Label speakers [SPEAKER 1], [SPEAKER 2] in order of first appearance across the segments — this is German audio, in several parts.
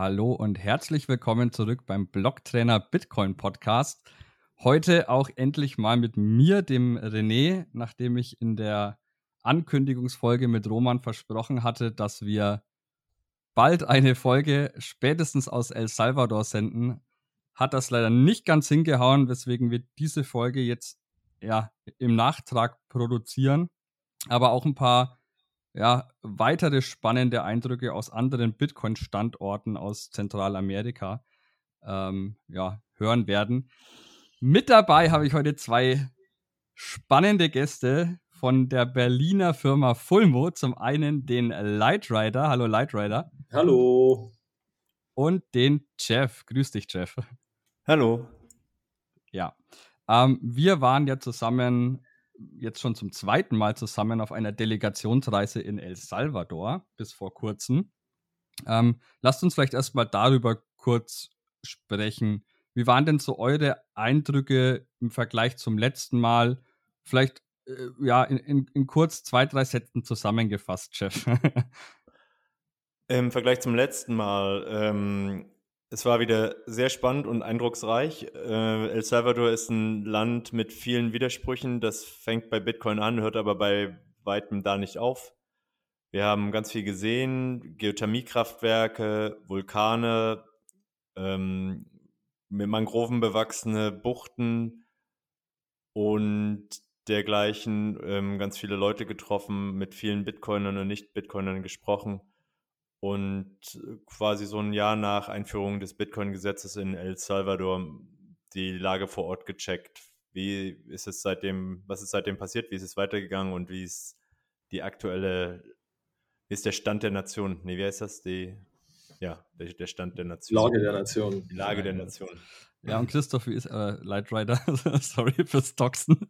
[SPEAKER 1] Hallo und herzlich willkommen zurück beim Blocktrainer Bitcoin Podcast. Heute auch endlich mal mit mir, dem René, nachdem ich in der Ankündigungsfolge mit Roman versprochen hatte, dass wir bald eine Folge spätestens aus El Salvador senden, hat das leider nicht ganz hingehauen, weswegen wir diese Folge jetzt ja im Nachtrag produzieren, aber auch ein paar ja, weitere spannende Eindrücke aus anderen Bitcoin-Standorten aus Zentralamerika ähm, ja, hören werden. Mit dabei habe ich heute zwei spannende Gäste von der Berliner Firma Fulmo. Zum einen den Lightrider. Hallo Lightrider.
[SPEAKER 2] Hallo.
[SPEAKER 1] Und den Jeff. Grüß dich, Jeff.
[SPEAKER 3] Hallo.
[SPEAKER 1] Ja. Ähm, wir waren ja zusammen jetzt schon zum zweiten Mal zusammen auf einer Delegationsreise in El Salvador bis vor kurzem. Ähm, lasst uns vielleicht erstmal darüber kurz sprechen. Wie waren denn so eure Eindrücke im Vergleich zum letzten Mal? Vielleicht äh, ja in, in, in, kurz zwei, drei Sätzen zusammengefasst, Chef.
[SPEAKER 3] Im Vergleich zum letzten Mal ähm, es war wieder sehr spannend und eindrucksreich. Äh, El Salvador ist ein Land mit vielen Widersprüchen. Das fängt bei Bitcoin an, hört aber bei weitem da nicht auf. Wir haben ganz viel gesehen, Geothermiekraftwerke, Vulkane, ähm, mit Mangroven bewachsene Buchten und dergleichen. Ähm, ganz viele Leute getroffen, mit vielen Bitcoinern und Nicht-Bitcoinern gesprochen und äh, quasi so ein Jahr nach Einführung des Bitcoin-Gesetzes in El Salvador die Lage vor Ort gecheckt. Wie ist es seitdem, was ist seitdem passiert? Wie ist es weitergegangen und wie ist die aktuelle, wie ist der Stand der Nation? Nee, wie heißt das? Die, ja, der, der Stand der Nation.
[SPEAKER 2] Lage der Nation.
[SPEAKER 3] Die Lage der Nation.
[SPEAKER 1] Ja, und Christoph, wie ist, äh, Lightrider, sorry fürs Doxen.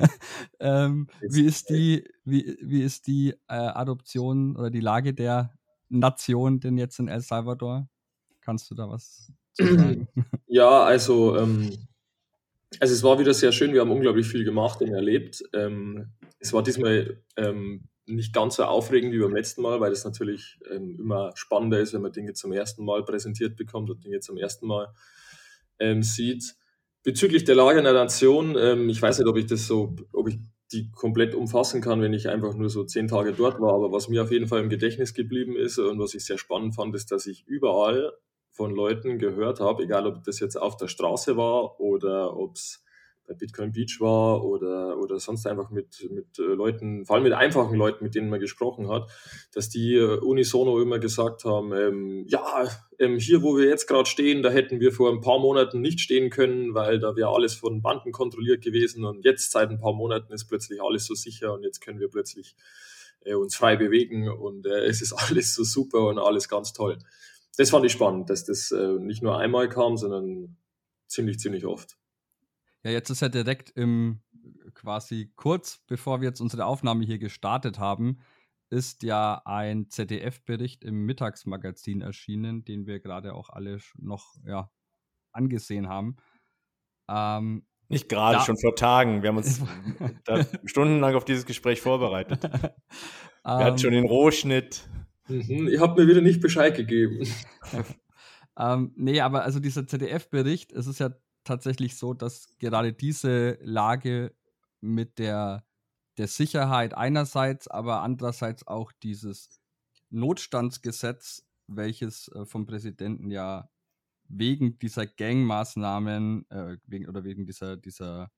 [SPEAKER 1] ähm, wie ist die, wie, wie ist die äh, Adoption oder die Lage der Nation denn jetzt in El Salvador? Kannst du da was zu sagen?
[SPEAKER 2] Ja, also, ähm, also es war wieder sehr schön. Wir haben unglaublich viel gemacht und erlebt. Ähm, es war diesmal ähm, nicht ganz so aufregend wie beim letzten Mal, weil es natürlich ähm, immer spannender ist, wenn man Dinge zum ersten Mal präsentiert bekommt und Dinge zum ersten Mal ähm, sieht. Bezüglich der Lage in der Nation, ähm, ich weiß nicht, ob ich das so, ob ich die komplett umfassen kann, wenn ich einfach nur so zehn Tage dort war. Aber was mir auf jeden Fall im Gedächtnis geblieben ist und was ich sehr spannend fand, ist, dass ich überall von Leuten gehört habe, egal ob das jetzt auf der Straße war oder ob es bei Bitcoin Beach war oder, oder sonst einfach mit, mit äh, Leuten, vor allem mit einfachen Leuten, mit denen man gesprochen hat, dass die äh, unisono immer gesagt haben, ähm, ja, ähm, hier wo wir jetzt gerade stehen, da hätten wir vor ein paar Monaten nicht stehen können, weil da wäre alles von Banden kontrolliert gewesen und jetzt seit ein paar Monaten ist plötzlich alles so sicher und jetzt können wir plötzlich äh, uns frei bewegen und äh, es ist alles so super und alles ganz toll. Das fand ich spannend, dass das äh, nicht nur einmal kam, sondern ziemlich, ziemlich oft.
[SPEAKER 1] Ja, jetzt ist ja direkt im quasi kurz bevor wir jetzt unsere Aufnahme hier gestartet haben, ist ja ein ZDF-Bericht im Mittagsmagazin erschienen, den wir gerade auch alle noch ja, angesehen haben.
[SPEAKER 3] Ähm, Nicht gerade, schon vor Tagen. Wir haben uns stundenlang auf dieses Gespräch vorbereitet. wir hatten schon den Rohschnitt.
[SPEAKER 2] Mhm, ihr habt mir wieder nicht Bescheid gegeben.
[SPEAKER 1] ähm, nee, aber also dieser ZDF-Bericht, es ist ja tatsächlich so, dass gerade diese Lage mit der, der Sicherheit einerseits, aber andererseits auch dieses Notstandsgesetz, welches äh, vom Präsidenten ja wegen dieser Gangmaßnahmen äh, wegen, oder wegen dieser, dieser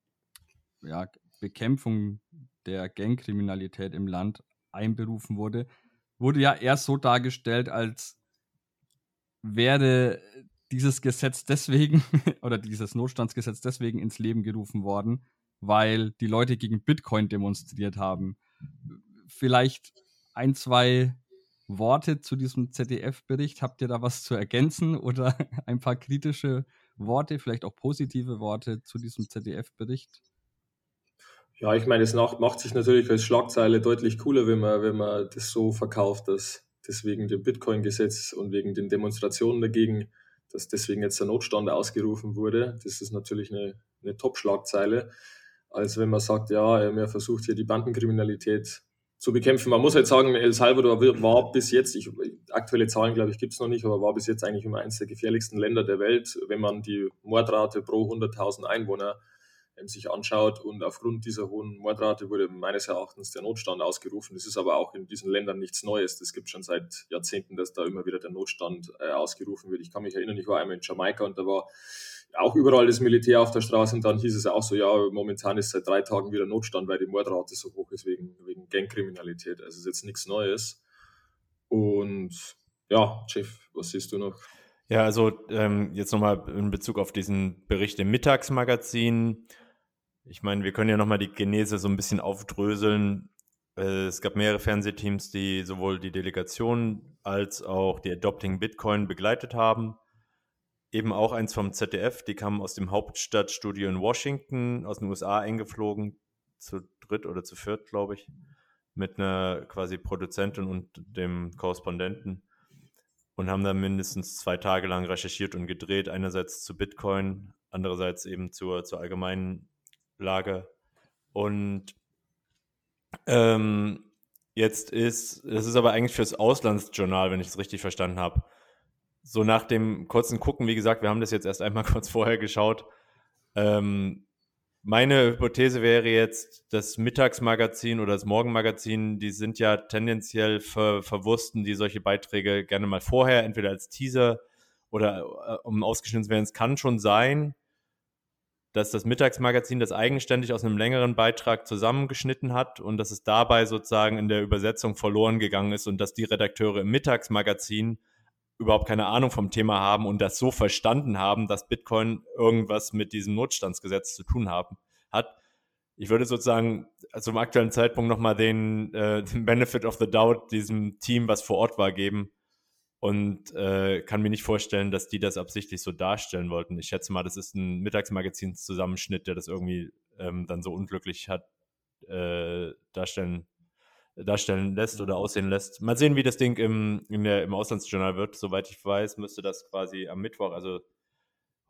[SPEAKER 1] ja, Bekämpfung der Gangkriminalität im Land einberufen wurde, wurde ja erst so dargestellt, als wäre dieses Gesetz deswegen oder dieses Notstandsgesetz deswegen ins Leben gerufen worden, weil die Leute gegen Bitcoin demonstriert haben. Vielleicht ein, zwei Worte zu diesem ZDF-Bericht. Habt ihr da was zu ergänzen oder ein paar kritische Worte, vielleicht auch positive Worte zu diesem ZDF-Bericht?
[SPEAKER 2] Ja, ich meine, es macht sich natürlich als Schlagzeile deutlich cooler, wenn man, wenn man das so verkauft, dass deswegen dem Bitcoin-Gesetz und wegen den Demonstrationen dagegen dass deswegen jetzt der Notstand ausgerufen wurde. Das ist natürlich eine, eine Top-Schlagzeile, als wenn man sagt, ja, er versucht hier die Bandenkriminalität zu bekämpfen. Man muss halt sagen, El Salvador war bis jetzt, ich, aktuelle Zahlen glaube ich gibt es noch nicht, aber war bis jetzt eigentlich immer eines der gefährlichsten Länder der Welt, wenn man die Mordrate pro 100.000 Einwohner sich anschaut. Und aufgrund dieser hohen Mordrate wurde meines Erachtens der Notstand ausgerufen. Das ist aber auch in diesen Ländern nichts Neues. Das gibt schon seit Jahrzehnten, dass da immer wieder der Notstand äh, ausgerufen wird. Ich kann mich erinnern, ich war einmal in Jamaika und da war auch überall das Militär auf der Straße und dann hieß es auch so, ja, momentan ist seit drei Tagen wieder Notstand, weil die Mordrate so hoch ist wegen, wegen Gangkriminalität. Also ist jetzt nichts Neues. Und ja, Jeff, was siehst du noch?
[SPEAKER 3] Ja, also ähm, jetzt nochmal in Bezug auf diesen Bericht im Mittagsmagazin. Ich meine, wir können ja nochmal die Genese so ein bisschen aufdröseln. Äh, es gab mehrere Fernsehteams, die sowohl die Delegation als auch die Adopting Bitcoin begleitet haben eben auch eins vom ZDF, die kamen aus dem Hauptstadtstudio in Washington, aus den USA eingeflogen, zu dritt oder zu viert, glaube ich, mit einer quasi Produzentin und dem Korrespondenten und haben da mindestens zwei Tage lang recherchiert und gedreht, einerseits zu Bitcoin, andererseits eben zur, zur allgemeinen Lage. Und ähm, jetzt ist, das ist aber eigentlich fürs Auslandsjournal, wenn ich es richtig verstanden habe so nach dem kurzen Gucken, wie gesagt, wir haben das jetzt erst einmal kurz vorher geschaut. Ähm, meine Hypothese wäre jetzt, das Mittagsmagazin oder das Morgenmagazin, die sind ja tendenziell ver Verwursten, die solche Beiträge gerne mal vorher, entweder als Teaser oder äh, um ausgeschnitten zu werden. Es kann schon sein, dass das Mittagsmagazin das eigenständig aus einem längeren Beitrag zusammengeschnitten hat und dass es dabei sozusagen in der Übersetzung verloren gegangen ist und dass die Redakteure im Mittagsmagazin überhaupt keine Ahnung vom Thema haben und das so verstanden haben, dass Bitcoin irgendwas mit diesem Notstandsgesetz zu tun haben, hat. Ich würde sozusagen zum aktuellen Zeitpunkt nochmal den, äh, den Benefit of the Doubt diesem Team, was vor Ort war, geben und äh, kann mir nicht vorstellen, dass die das absichtlich so darstellen wollten. Ich schätze mal, das ist ein Mittagsmagazinszusammenschnitt, der das irgendwie ähm, dann so unglücklich hat äh, darstellen darstellen lässt oder aussehen lässt. Mal sehen, wie das Ding im, der, im Auslandsjournal wird. Soweit ich weiß, müsste das quasi am Mittwoch, also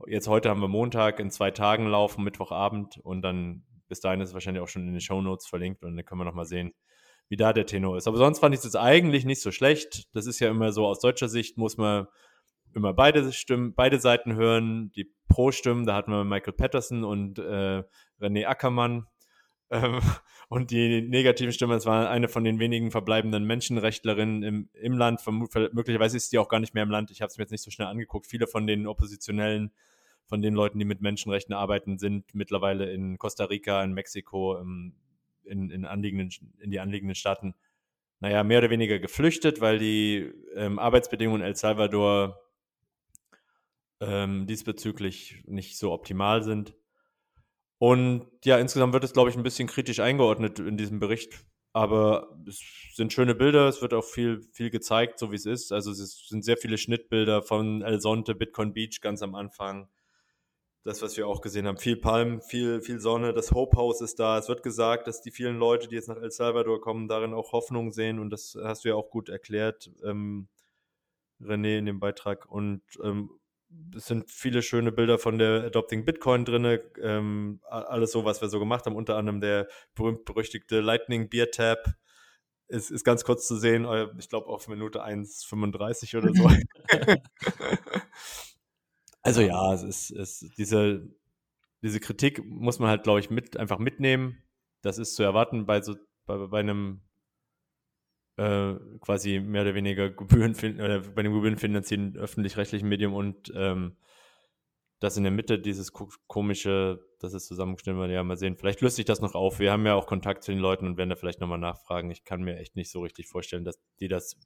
[SPEAKER 3] jetzt heute haben wir Montag, in zwei Tagen laufen, Mittwochabend und dann bis dahin ist es wahrscheinlich auch schon in den Show Notes verlinkt und dann können wir nochmal sehen, wie da der Tenor ist. Aber sonst fand ich es eigentlich nicht so schlecht. Das ist ja immer so, aus deutscher Sicht muss man immer beide Stimmen, beide Seiten hören. Die Pro-Stimmen, da hatten wir Michael Patterson und äh, René Ackermann. Ähm, und die negativen Stimmen, das war eine von den wenigen verbleibenden Menschenrechtlerinnen im, im Land. Möglicherweise ist die auch gar nicht mehr im Land. Ich habe es mir jetzt nicht so schnell angeguckt. Viele von den Oppositionellen, von den Leuten, die mit Menschenrechten arbeiten, sind mittlerweile in Costa Rica, in Mexiko, ähm, in, in, anliegenden, in die anliegenden Staaten, naja, mehr oder weniger geflüchtet, weil die ähm, Arbeitsbedingungen in El Salvador ähm, diesbezüglich nicht so optimal sind. Und ja, insgesamt wird es, glaube ich, ein bisschen kritisch eingeordnet in diesem Bericht. Aber es sind schöne Bilder, es wird auch viel, viel gezeigt, so wie es ist. Also es sind sehr viele Schnittbilder von El Sonte, Bitcoin Beach ganz am Anfang. Das, was wir auch gesehen haben. Viel Palm, viel, viel Sonne, das Hope House ist da. Es wird gesagt, dass die vielen Leute, die jetzt nach El Salvador kommen, darin auch Hoffnung sehen. Und das hast du ja auch gut erklärt, ähm, René, in dem Beitrag. Und ähm, es sind viele schöne Bilder von der Adopting Bitcoin drin, ähm, alles so, was wir so gemacht haben, unter anderem der berühmt-berüchtigte Lightning Beer Tab. Ist, ist ganz kurz zu sehen, ich glaube auf Minute 1,35 oder so. also ja, es ist, es, diese, diese Kritik muss man halt, glaube ich, mit, einfach mitnehmen. Das ist zu erwarten bei so bei, bei einem äh, quasi mehr oder weniger Gebühren oder bei dem gebührenfinanzierten öffentlich-rechtlichen Medium und ähm, das in der Mitte, dieses komische, das ist zusammengestellt wird, ja, mal sehen. Vielleicht löst sich das noch auf. Wir haben ja auch Kontakt zu den Leuten und werden da vielleicht nochmal nachfragen. Ich kann mir echt nicht so richtig vorstellen, dass die das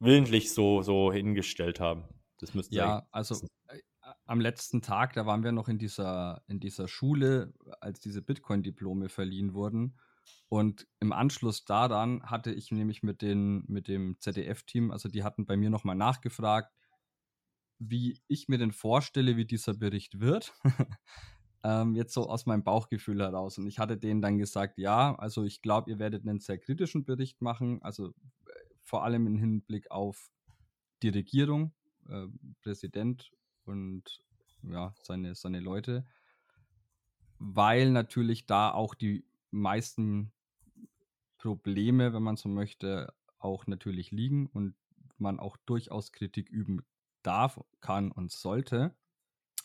[SPEAKER 3] willentlich so, so hingestellt haben. Das müsste
[SPEAKER 1] ja, also äh, am letzten Tag, da waren wir noch in dieser, in dieser Schule, als diese Bitcoin-Diplome verliehen wurden. Und im Anschluss daran hatte ich nämlich mit, den, mit dem ZDF-Team, also die hatten bei mir nochmal nachgefragt, wie ich mir denn vorstelle, wie dieser Bericht wird. ähm, jetzt so aus meinem Bauchgefühl heraus. Und ich hatte denen dann gesagt, ja, also ich glaube, ihr werdet einen sehr kritischen Bericht machen, also äh, vor allem im Hinblick auf die Regierung, äh, Präsident und ja, seine, seine Leute, weil natürlich da auch die meisten Probleme, wenn man so möchte, auch natürlich liegen und man auch durchaus Kritik üben darf, kann und sollte.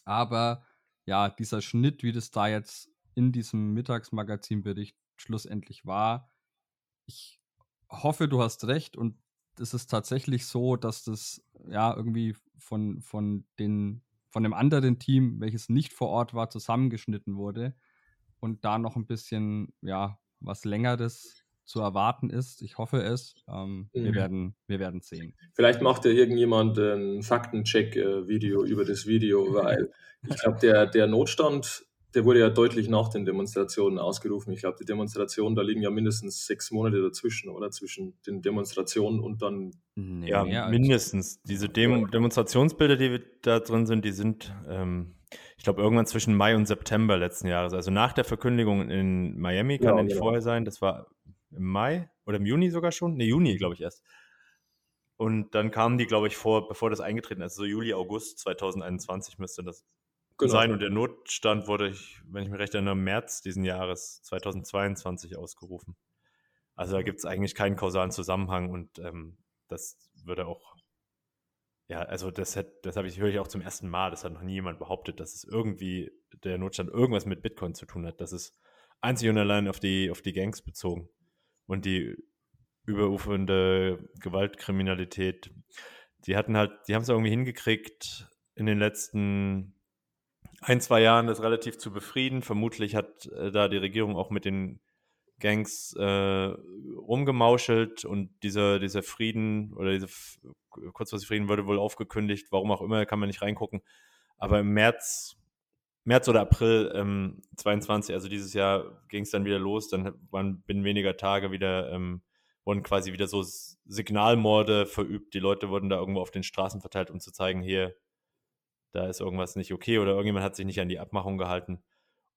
[SPEAKER 1] Aber ja, dieser Schnitt, wie das da jetzt in diesem Mittagsmagazinbericht schlussendlich war, ich hoffe, du hast recht und es ist tatsächlich so, dass das ja irgendwie von, von, den, von dem anderen Team, welches nicht vor Ort war, zusammengeschnitten wurde und da noch ein bisschen, ja, was längeres zu erwarten ist. Ich hoffe es. Ähm, mhm. wir, werden, wir werden sehen.
[SPEAKER 2] Vielleicht macht ja irgendjemand ein Faktencheck-Video über das Video, weil ich glaube, der, der Notstand der wurde ja deutlich nach den Demonstrationen ausgerufen. Ich glaube, die Demonstrationen, da liegen ja mindestens sechs Monate dazwischen, oder? Zwischen den Demonstrationen und dann.
[SPEAKER 3] Nee, ja, mindestens. Diese Dem Demonstrationsbilder, die da drin sind, die sind, ähm, ich glaube, irgendwann zwischen Mai und September letzten Jahres. Also nach der Verkündigung in Miami, kann ja, ja nicht genau. vorher sein. Das war im Mai oder im Juni sogar schon? Ne, Juni, glaube ich erst. Und dann kamen die, glaube ich, vor, bevor das eingetreten ist, also so Juli, August 2021 müsste das genau. sein. Und der Notstand wurde, wenn ich mich recht erinnere, im März diesen Jahres 2022 ausgerufen. Also da gibt es eigentlich keinen kausalen Zusammenhang und ähm, das würde auch, ja, also das, das habe ich, höre ich auch zum ersten Mal, das hat noch nie jemand behauptet, dass es irgendwie der Notstand irgendwas mit Bitcoin zu tun hat. Das ist einzig und allein auf die, auf die Gangs bezogen und die überufernde Gewaltkriminalität. Die hatten halt, die haben es irgendwie hingekriegt, in den letzten ein, zwei Jahren das relativ zu befrieden. Vermutlich hat äh, da die Regierung auch mit den Gangs äh, rumgemauschelt und dieser, dieser Frieden oder diese kurzfristige Frieden wurde wohl aufgekündigt, warum auch immer, kann man nicht reingucken. Aber im März, März oder April ähm, 22, also dieses Jahr, ging es dann wieder los. Dann waren binnen weniger Tage wieder, ähm, wurden quasi wieder so Signalmorde verübt. Die Leute wurden da irgendwo auf den Straßen verteilt, um zu zeigen, hier, da ist irgendwas nicht okay oder irgendjemand hat sich nicht an die Abmachung gehalten.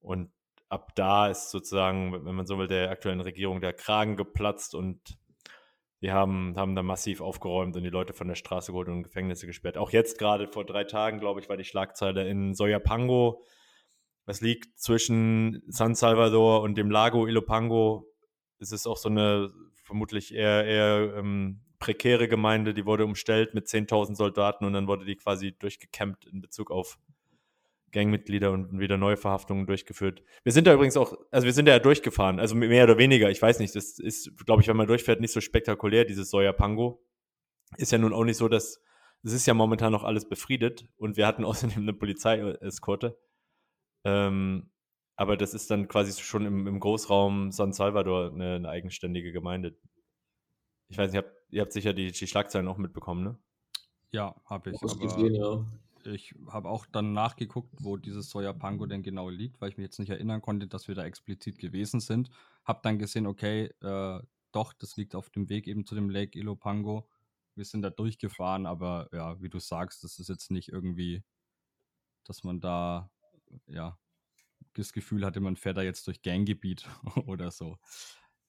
[SPEAKER 3] Und ab da ist sozusagen, wenn man so will, der aktuellen Regierung der Kragen geplatzt und die haben, haben da massiv aufgeräumt und die Leute von der Straße geholt und Gefängnisse gesperrt. Auch jetzt gerade vor drei Tagen, glaube ich, war die Schlagzeile in Soyapango. Das liegt zwischen San Salvador und dem Lago Ilopango. Es ist auch so eine vermutlich eher, eher ähm, prekäre Gemeinde, die wurde umstellt mit 10.000 Soldaten und dann wurde die quasi durchgekämmt in Bezug auf Gangmitglieder und wieder neue Verhaftungen durchgeführt. Wir sind da übrigens auch, also wir sind da ja durchgefahren, also mehr oder weniger, ich weiß nicht, das ist, glaube ich, wenn man durchfährt, nicht so spektakulär, dieses Sojapango. Ist ja nun auch nicht so, dass, es ist ja momentan noch alles befriedet und wir hatten außerdem eine Polizeieskorte. Ähm, aber das ist dann quasi schon im, im Großraum San Salvador eine, eine eigenständige Gemeinde. Ich weiß nicht, ihr habt, ihr habt sicher die, die Schlagzeilen auch mitbekommen, ne?
[SPEAKER 1] Ja, habe ich. Gesehen, ja. Ich habe auch dann nachgeguckt, wo dieses Sojapango denn genau liegt, weil ich mich jetzt nicht erinnern konnte, dass wir da explizit gewesen sind. Habe dann gesehen, okay, äh, doch, das liegt auf dem Weg eben zu dem Lake Ilopango. Wir sind da durchgefahren, aber ja, wie du sagst, das ist jetzt nicht irgendwie, dass man da, ja, das Gefühl hatte, man fährt da jetzt durch Ganggebiet oder so.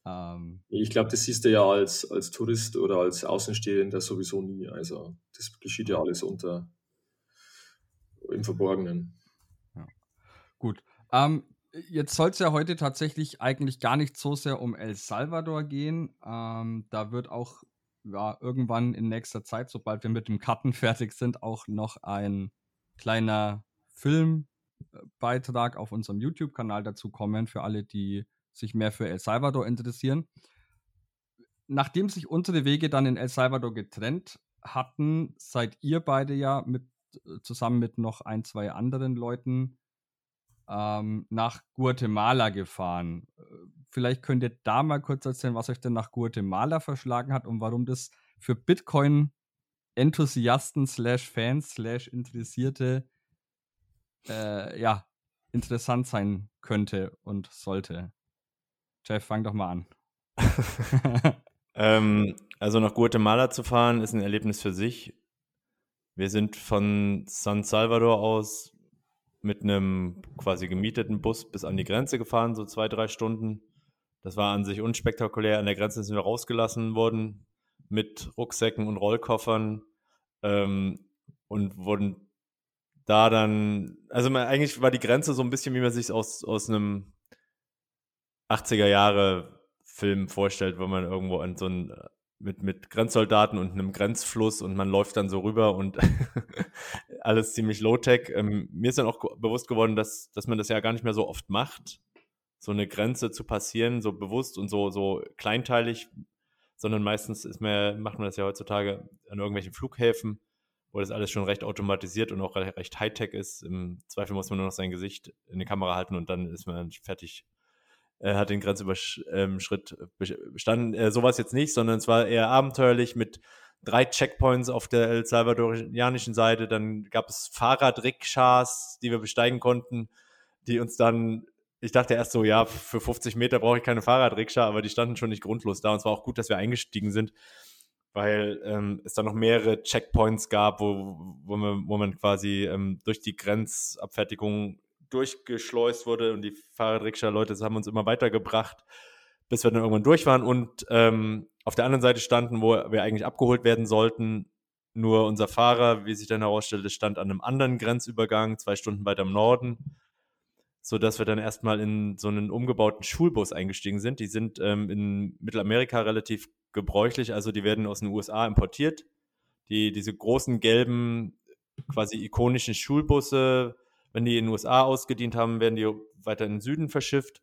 [SPEAKER 2] Ähm, ich glaube, das siehst du ja als, als Tourist oder als Außenstehender sowieso nie. Also das geschieht ja alles unter im Verborgenen.
[SPEAKER 1] Ja. Gut. Ähm, jetzt soll es ja heute tatsächlich eigentlich gar nicht so sehr um El Salvador gehen. Ähm, da wird auch ja, irgendwann in nächster Zeit, sobald wir mit dem Karten fertig sind, auch noch ein kleiner Filmbeitrag auf unserem YouTube-Kanal dazu kommen für alle, die sich mehr für El Salvador interessieren. Nachdem sich unsere Wege dann in El Salvador getrennt hatten, seid ihr beide ja mit, äh, zusammen mit noch ein, zwei anderen Leuten ähm, nach Guatemala gefahren. Äh, vielleicht könnt ihr da mal kurz erzählen, was euch denn nach Guatemala verschlagen hat und warum das für Bitcoin-Enthusiasten slash Fans slash Interessierte äh, ja, interessant sein könnte und sollte. Jeff, fang doch mal an.
[SPEAKER 3] ähm, also nach Guatemala zu fahren, ist ein Erlebnis für sich. Wir sind von San Salvador aus mit einem quasi gemieteten Bus bis an die Grenze gefahren, so zwei, drei Stunden. Das war an sich unspektakulär. An der Grenze sind wir rausgelassen worden mit Rucksäcken und Rollkoffern ähm, und wurden da dann, also man, eigentlich war die Grenze so ein bisschen, wie man sich aus, aus einem 80er Jahre Film vorstellt, wo man irgendwo an so ein mit, mit Grenzsoldaten und einem Grenzfluss und man läuft dann so rüber und alles ziemlich low-tech. Ähm, mir ist dann auch bewusst geworden, dass, dass man das ja gar nicht mehr so oft macht, so eine Grenze zu passieren, so bewusst und so, so kleinteilig, sondern meistens ist mehr, macht man das ja heutzutage an irgendwelchen Flughäfen, wo das alles schon recht automatisiert und auch recht Hightech ist. Im Zweifel muss man nur noch sein Gesicht in die Kamera halten und dann ist man fertig er hat den Grenzüberschritt bestanden. Äh, sowas jetzt nicht, sondern es war eher abenteuerlich mit drei Checkpoints auf der El Salvadorianischen Seite. Dann gab es Fahrradrikschas, die wir besteigen konnten, die uns dann, ich dachte erst so, ja, für 50 Meter brauche ich keine Fahrradrikscha, aber die standen schon nicht grundlos da. Und es war auch gut, dass wir eingestiegen sind, weil ähm, es dann noch mehrere Checkpoints gab, wo, wo, man, wo man quasi ähm, durch die Grenzabfertigung durchgeschleust wurde und die Fahrradrikscha-Leute haben uns immer weitergebracht, bis wir dann irgendwann durch waren und ähm, auf der anderen Seite standen, wo wir eigentlich abgeholt werden sollten. Nur unser Fahrer, wie sich dann herausstellte, stand an einem anderen Grenzübergang, zwei Stunden weiter im Norden, sodass wir dann erstmal in so einen umgebauten Schulbus eingestiegen sind. Die sind ähm, in Mittelamerika relativ gebräuchlich, also die werden aus den USA importiert. Die, diese großen gelben, quasi ikonischen Schulbusse, wenn die in den USA ausgedient haben, werden die weiter in den Süden verschifft,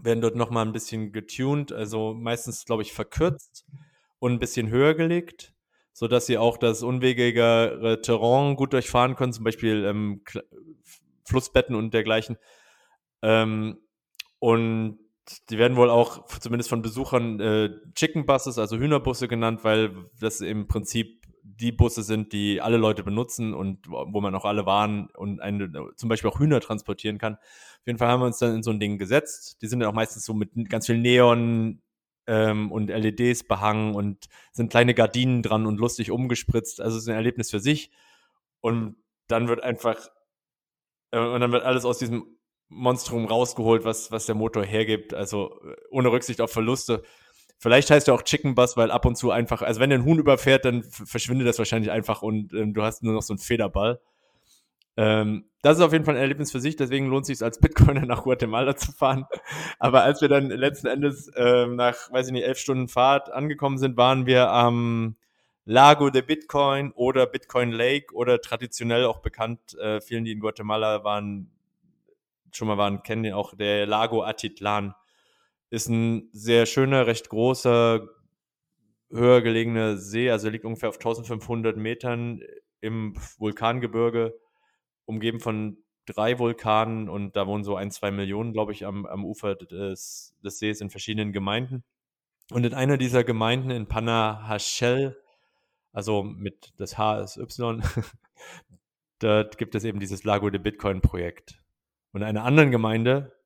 [SPEAKER 3] werden dort nochmal ein bisschen getuned, also meistens, glaube ich, verkürzt und ein bisschen höher gelegt, sodass sie auch das unwegigere Terrain gut durchfahren können, zum Beispiel ähm, Flussbetten und dergleichen. Ähm, und die werden wohl auch zumindest von Besuchern äh, Chicken Buses, also Hühnerbusse genannt, weil das im Prinzip die Busse sind, die alle Leute benutzen und wo man auch alle Waren und eine, zum Beispiel auch Hühner transportieren kann. Auf jeden Fall haben wir uns dann in so ein Ding gesetzt. Die sind ja auch meistens so mit ganz viel Neon ähm, und LEDs behangen und sind kleine Gardinen dran und lustig umgespritzt. Also es ist ein Erlebnis für sich. Und dann wird einfach, äh, und dann wird alles aus diesem Monstrum rausgeholt, was, was der Motor hergibt. Also ohne Rücksicht auf Verluste. Vielleicht heißt er auch Chicken Bus, weil ab und zu einfach, also wenn ein Huhn überfährt, dann verschwindet das wahrscheinlich einfach und ähm, du hast nur noch so einen Federball. Ähm, das ist auf jeden Fall ein Erlebnis für sich, deswegen lohnt es sich als Bitcoiner nach Guatemala zu fahren. Aber als wir dann letzten Endes ähm, nach, weiß ich nicht, elf Stunden Fahrt angekommen sind, waren wir am Lago de Bitcoin oder Bitcoin Lake oder traditionell auch bekannt, äh, vielen, die in Guatemala waren, schon mal waren, kennen auch der Lago Atitlan. Ist ein sehr schöner, recht großer, höher gelegener See, also liegt ungefähr auf 1500 Metern im Vulkangebirge, umgeben von drei Vulkanen und da wohnen so ein, zwei Millionen, glaube ich, am, am Ufer des, des Sees in verschiedenen Gemeinden. Und in einer dieser Gemeinden in Panajachel, also mit das H ist Y, dort gibt es eben dieses Lago de Bitcoin Projekt. Und in einer anderen Gemeinde,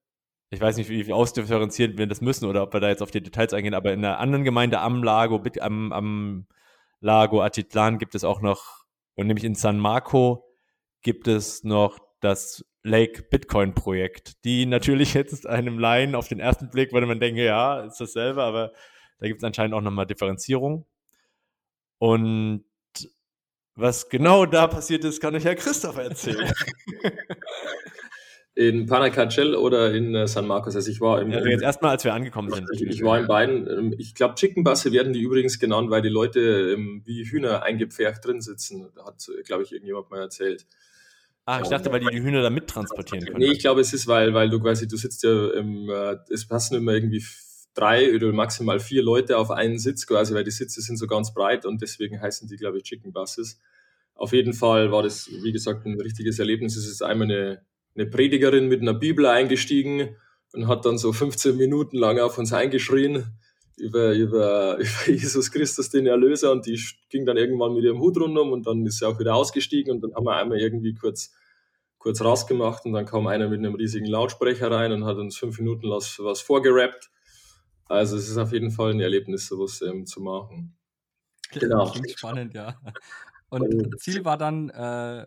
[SPEAKER 3] ich weiß nicht, wie ausdifferenziert wir das müssen oder ob wir da jetzt auf die Details eingehen, aber in einer anderen Gemeinde am Lago, am, am Lago Atitlan gibt es auch noch, und nämlich in San Marco gibt es noch das Lake Bitcoin Projekt, die natürlich jetzt einem Laien auf den ersten Blick würde man denken, ja, ist dasselbe, aber da gibt es anscheinend auch nochmal Differenzierung. Und was genau da passiert ist, kann euch Herr Christoph erzählen.
[SPEAKER 2] in Panacachel oder in äh, San Marcos. Also ich war im,
[SPEAKER 3] also jetzt erstmal, als wir angekommen sind.
[SPEAKER 2] Ich, ich war in beiden. Ähm, ich glaube, Chickenbasse werden die übrigens genannt, weil die Leute ähm, wie Hühner eingepfercht drin sitzen. Da hat, glaube ich, irgendjemand mal erzählt.
[SPEAKER 3] Ah, ich dachte, weil die die Hühner da mittransportieren können.
[SPEAKER 2] Nee, ich glaube, es ist, weil, weil du quasi, du sitzt ja, im, äh, es passen immer irgendwie drei oder maximal vier Leute auf einen Sitz quasi, weil die Sitze sind so ganz breit und deswegen heißen die, glaube ich, Chicken Buses. Auf jeden Fall war das, wie gesagt, ein richtiges Erlebnis. Es ist einmal eine eine Predigerin mit einer Bibel eingestiegen und hat dann so 15 Minuten lang auf uns eingeschrien über, über, über Jesus Christus, den Erlöser. Und die ging dann irgendwann mit ihrem Hut rundum und dann ist sie auch wieder ausgestiegen und dann haben wir einmal irgendwie kurz, kurz rausgemacht und dann kam einer mit einem riesigen Lautsprecher rein und hat uns fünf Minuten was, was vorgerappt. Also es ist auf jeden Fall ein Erlebnis, sowas ähm, zu machen.
[SPEAKER 1] Genau. Klingt spannend, ja. Und Ziel war dann äh,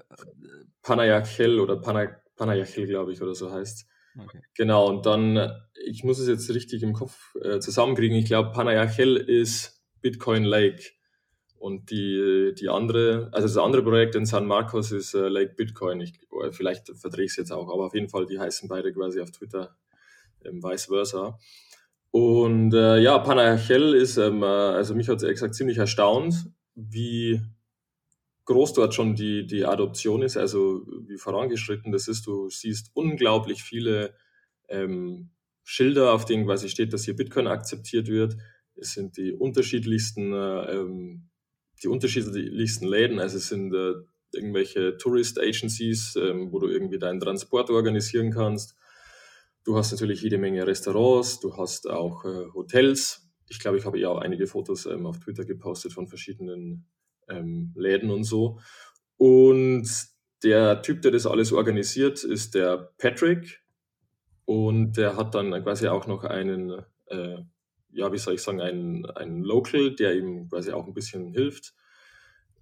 [SPEAKER 2] Panayachel oder Panay Panayachel, glaube ich, oder so heißt. Okay. Genau, und dann, ich muss es jetzt richtig im Kopf äh, zusammenkriegen. Ich glaube, Panayachel ist Bitcoin Lake. Und die, die andere, also das andere Projekt in San Marcos ist äh, Lake Bitcoin. Ich, vielleicht verdrehe ich es jetzt auch, aber auf jeden Fall, die heißen beide quasi auf Twitter ähm, vice versa. Und äh, ja, Panachel ist, ähm, äh, also mich hat es gesagt ziemlich erstaunt, wie groß dort schon die, die Adoption ist, also wie vorangeschritten das ist. Du siehst unglaublich viele ähm, Schilder, auf denen quasi steht, dass hier Bitcoin akzeptiert wird. Es sind die unterschiedlichsten, äh, ähm, die unterschiedlichsten Läden, also es sind äh, irgendwelche Tourist Agencies, ähm, wo du irgendwie deinen Transport organisieren kannst. Du hast natürlich jede Menge Restaurants, du hast auch äh, Hotels. Ich glaube, ich habe ja auch einige Fotos ähm, auf Twitter gepostet von verschiedenen ähm, Läden und so. Und der Typ, der das alles organisiert, ist der Patrick. Und der hat dann quasi auch noch einen, äh, ja, wie soll ich sagen, einen, einen Local, der ihm quasi auch ein bisschen hilft.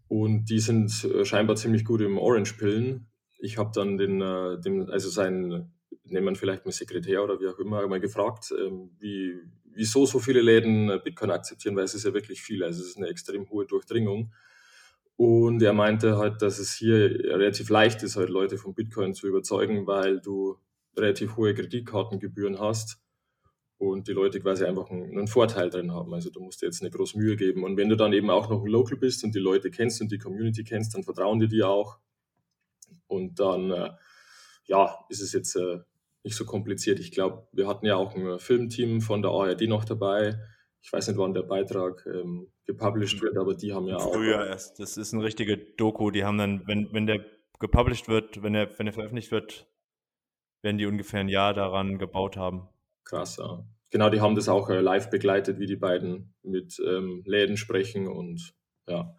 [SPEAKER 2] Und die sind äh, scheinbar ziemlich gut im Orange-Pillen. Ich habe dann den, äh, den, also seinen, nennen wir vielleicht mal Sekretär oder wie auch immer, mal gefragt, ähm, wie, wieso so viele Läden äh, Bitcoin akzeptieren, weil es ist ja wirklich viel. Also es ist eine extrem hohe Durchdringung. Und er meinte halt, dass es hier relativ leicht ist, halt Leute von Bitcoin zu überzeugen, weil du relativ hohe Kreditkartengebühren hast und die Leute quasi einfach einen, Vorteil drin haben. Also du musst dir jetzt eine große Mühe geben. Und wenn du dann eben auch noch ein Local bist und die Leute kennst und die Community kennst, dann vertrauen die dir auch. Und dann, äh, ja, ist es jetzt äh, nicht so kompliziert. Ich glaube, wir hatten ja auch ein Filmteam von der ARD noch dabei. Ich weiß nicht, wann der Beitrag ähm, gepublished wird, aber die haben ja
[SPEAKER 3] Früher auch. Früher erst. Das ist eine richtige Doku. Die haben dann, wenn, wenn der gepublished wird, wenn der, wenn der veröffentlicht wird, werden die ungefähr ein Jahr daran gebaut haben.
[SPEAKER 2] Krass, ja. Genau, die haben das auch äh, live begleitet, wie die beiden mit ähm, Läden sprechen und ja.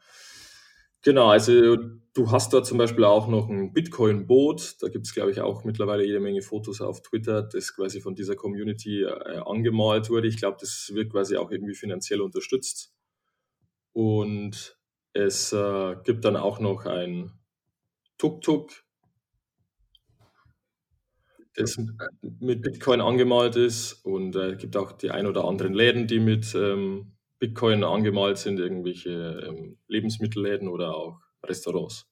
[SPEAKER 2] Genau, also du hast da zum Beispiel auch noch ein Bitcoin-Boot. Da gibt es, glaube ich, auch mittlerweile jede Menge Fotos auf Twitter, das quasi von dieser Community äh, angemalt wurde. Ich glaube, das wird quasi auch irgendwie finanziell unterstützt. Und es äh, gibt dann auch noch ein Tuk-Tuk, das mit Bitcoin angemalt ist. Und es äh, gibt auch die ein oder anderen Läden, die mit ähm, Bitcoin angemalt sind, irgendwelche ähm, Lebensmittelläden oder auch Restaurants.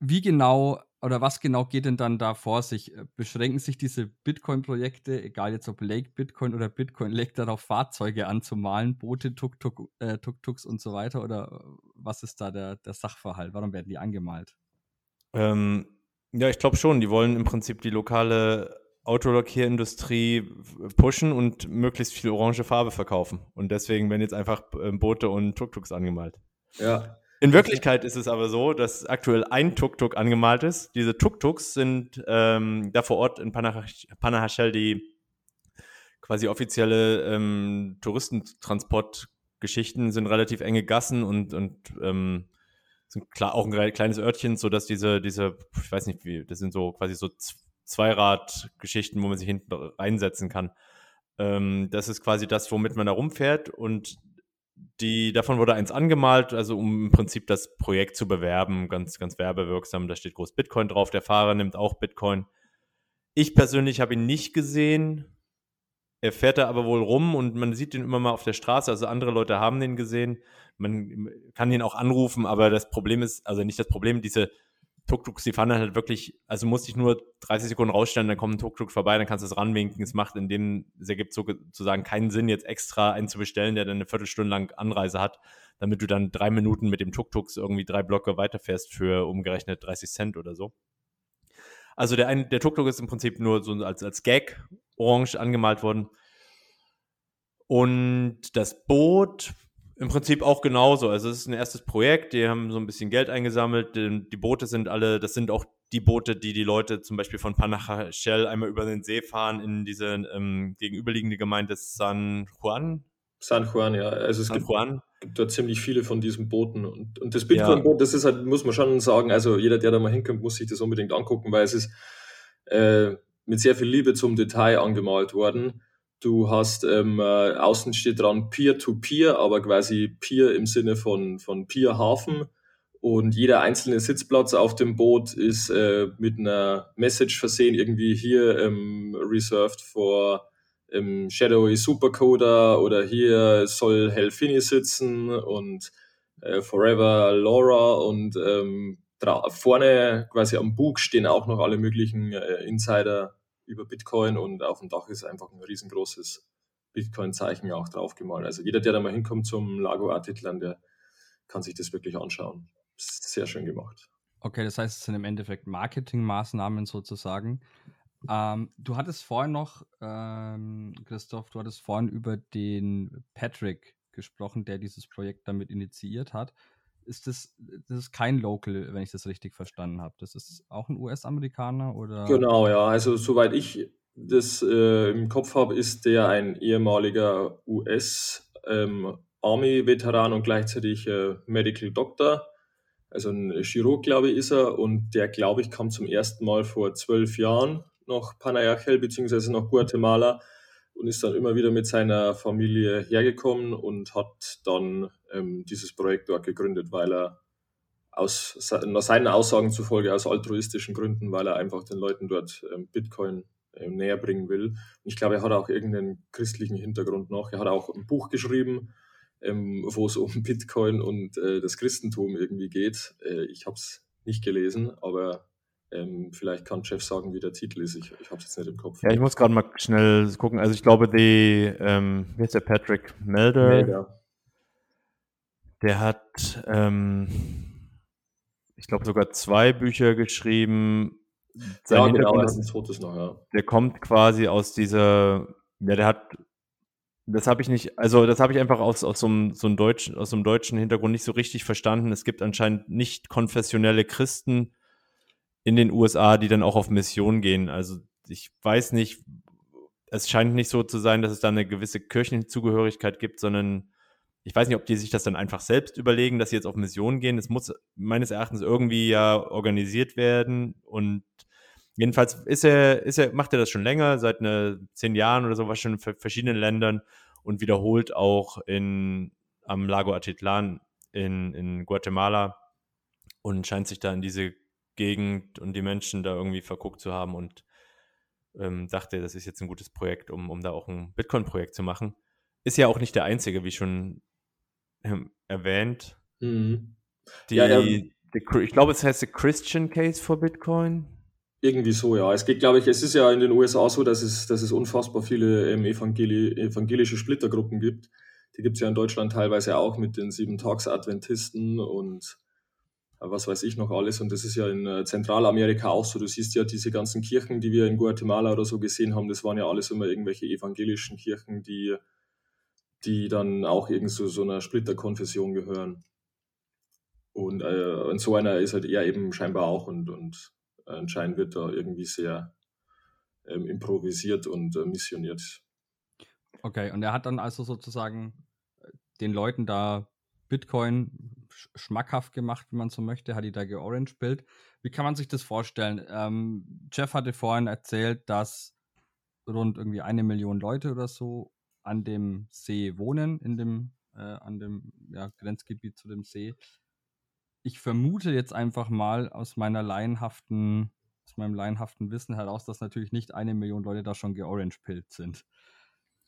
[SPEAKER 1] Wie genau oder was genau geht denn dann da vor sich? Beschränken sich diese Bitcoin-Projekte, egal jetzt ob Lake Bitcoin oder Bitcoin Lake, darauf Fahrzeuge anzumalen, Boote, Tuk-Tuk, äh, Tuk-Tuks und so weiter? Oder was ist da der, der Sachverhalt? Warum werden die angemalt?
[SPEAKER 3] Ähm, ja, ich glaube schon. Die wollen im Prinzip die lokale Autolackierindustrie pushen und möglichst viel orange Farbe verkaufen. Und deswegen werden jetzt einfach ähm, Boote und Tuk-Tuks angemalt.
[SPEAKER 2] Ja.
[SPEAKER 3] In Wirklichkeit ist es aber so, dass aktuell ein Tuk-Tuk angemalt ist. Diese Tuk-Tuks sind ähm, da vor Ort in Panahachel die quasi offizielle ähm, Touristentransportgeschichten, sind relativ enge Gassen und, und ähm, sind klar auch ein kleines Örtchen, so dass diese, diese, ich weiß nicht wie, das sind so quasi so Zweirad-Geschichten, wo man sich hinten reinsetzen kann. Ähm, das ist quasi das, womit man da rumfährt und die, davon wurde eins angemalt, also um im Prinzip das Projekt zu bewerben, ganz, ganz werbewirksam. Da steht groß Bitcoin drauf. Der Fahrer nimmt auch Bitcoin. Ich persönlich habe ihn nicht gesehen. Er fährt da aber wohl rum und man sieht ihn immer mal auf der Straße. Also andere Leute haben den gesehen man kann ihn auch anrufen, aber das Problem ist, also nicht das Problem, diese Tuk-Tuks, die fahren dann halt wirklich, also musst dich nur 30 Sekunden rausstellen, dann kommt ein Tuk-Tuk vorbei, dann kannst du es ranwinken. Es macht in dem, es ergibt sozusagen keinen Sinn, jetzt extra einen zu bestellen, der dann eine Viertelstunde lang Anreise hat, damit du dann drei Minuten mit dem Tuk-Tuks irgendwie drei Blöcke weiterfährst für umgerechnet 30 Cent oder so. Also der, ein, der Tuk-Tuk ist im Prinzip nur so als, als Gag orange angemalt worden. Und das Boot im Prinzip auch genauso. Also es ist ein erstes Projekt, die haben so ein bisschen Geld eingesammelt. Die Boote sind alle, das sind auch die Boote, die die Leute zum Beispiel von Panajachel einmal über den See fahren in diese ähm, gegenüberliegende Gemeinde San Juan.
[SPEAKER 2] San Juan, ja. Also es San gibt, Juan. gibt da ziemlich viele von diesen Booten. Und, und das Bitcoin-Boot, ja. das ist halt, muss man schon sagen, also jeder, der da mal hinkommt, muss sich das unbedingt angucken, weil es ist äh, mit sehr viel Liebe zum Detail angemalt worden. Du hast ähm, äh, außen steht dran Peer-to-Peer, -Peer, aber quasi Peer im Sinne von, von Peer-Hafen. Und jeder einzelne Sitzplatz auf dem Boot ist äh, mit einer Message versehen, irgendwie hier ähm, reserved for ähm, Shadowy Supercoder oder hier soll Helfini sitzen und äh, Forever Laura und ähm, vorne quasi am Bug stehen auch noch alle möglichen äh, Insider über Bitcoin und auf dem Dach ist einfach ein riesengroßes Bitcoin-Zeichen auch draufgemalt. Also jeder, der da mal hinkommt zum Lago Artitlan, der kann sich das wirklich anschauen. Sehr schön gemacht.
[SPEAKER 1] Okay, das heißt, es sind im Endeffekt Marketingmaßnahmen sozusagen. Ähm, du hattest vorhin noch, ähm, Christoph, du hattest vorhin über den Patrick gesprochen, der dieses Projekt damit initiiert hat. Ist das, das ist kein Local, wenn ich das richtig verstanden habe. Das ist auch ein US-Amerikaner oder?
[SPEAKER 2] Genau, ja. Also soweit ich das äh, im Kopf habe, ist der ein ehemaliger US ähm, Army-Veteran und gleichzeitig äh, Medical Doctor. Also ein Chirurg, glaube ich, ist er. Und der, glaube ich, kam zum ersten Mal vor zwölf Jahren nach Panayachel bzw. nach Guatemala und ist dann immer wieder mit seiner Familie hergekommen und hat dann ähm, dieses Projekt dort gegründet, weil er aus seinen Aussagen zufolge aus altruistischen Gründen, weil er einfach den Leuten dort ähm, Bitcoin äh, näher bringen will. Und ich glaube, er hat auch irgendeinen christlichen Hintergrund noch. Er hat auch ein Buch geschrieben, ähm, wo es um Bitcoin und äh, das Christentum irgendwie geht. Äh, ich habe es nicht gelesen, aber ähm, vielleicht kann Jeff sagen, wie der Titel ist. Ich, ich habe es jetzt nicht im Kopf.
[SPEAKER 3] Ja, ich muss gerade mal schnell gucken. Also ich glaube, die, ähm, wie ist der Patrick Melder? Melder. Der hat, ähm, ich glaube, sogar zwei Bücher geschrieben.
[SPEAKER 2] Sein ja, genau, er ist Fotos noch, ja.
[SPEAKER 3] Der kommt quasi aus dieser, ja, der hat, das habe ich nicht, also das habe ich einfach aus, aus, so einem, so einem deutschen, aus so einem deutschen Hintergrund nicht so richtig verstanden. Es gibt anscheinend nicht konfessionelle Christen, in den USA, die dann auch auf Mission gehen. Also ich weiß nicht, es scheint nicht so zu sein, dass es da eine gewisse Kirchenzugehörigkeit gibt, sondern ich weiß nicht, ob die sich das dann einfach selbst überlegen, dass sie jetzt auf Mission gehen. Es muss meines Erachtens irgendwie ja organisiert werden und jedenfalls ist er, ist er, macht er das schon länger, seit eine, zehn Jahren oder so, was schon in verschiedenen Ländern und wiederholt auch in, am Lago Atitlan in, in Guatemala und scheint sich da in diese Gegend und die Menschen da irgendwie verguckt zu haben und ähm, dachte, das ist jetzt ein gutes Projekt, um, um da auch ein Bitcoin-Projekt zu machen. Ist ja auch nicht der einzige, wie schon ähm, erwähnt. Mhm. Die, ja, ja. Die, ich glaube, es heißt The Christian Case for Bitcoin.
[SPEAKER 2] Irgendwie so, ja. Es geht, glaube ich, es ist ja in den USA so, dass es, dass es unfassbar viele ähm, evangeli evangelische Splittergruppen gibt. Die gibt es ja in Deutschland teilweise auch mit den Sieben-Tags-Adventisten und was weiß ich noch alles. Und das ist ja in äh, Zentralamerika auch so. Du siehst ja diese ganzen Kirchen, die wir in Guatemala oder so gesehen haben, das waren ja alles immer irgendwelche evangelischen Kirchen, die, die dann auch irgend so, so einer Splitterkonfession gehören. Und, äh, und so einer ist halt er eben scheinbar auch und, und anscheinend wird da irgendwie sehr ähm, improvisiert und äh, missioniert.
[SPEAKER 1] Okay, und er hat dann also sozusagen äh, den Leuten da Bitcoin schmackhaft gemacht, wenn man so möchte, hat die da georange bild Wie kann man sich das vorstellen? Ähm, Jeff hatte vorhin erzählt, dass rund irgendwie eine Million Leute oder so an dem See wohnen, in dem, äh, an dem ja, Grenzgebiet zu dem See. Ich vermute jetzt einfach mal aus meiner laienhaften, aus meinem laienhaften Wissen heraus, dass natürlich nicht eine Million Leute da schon georange-pillt sind.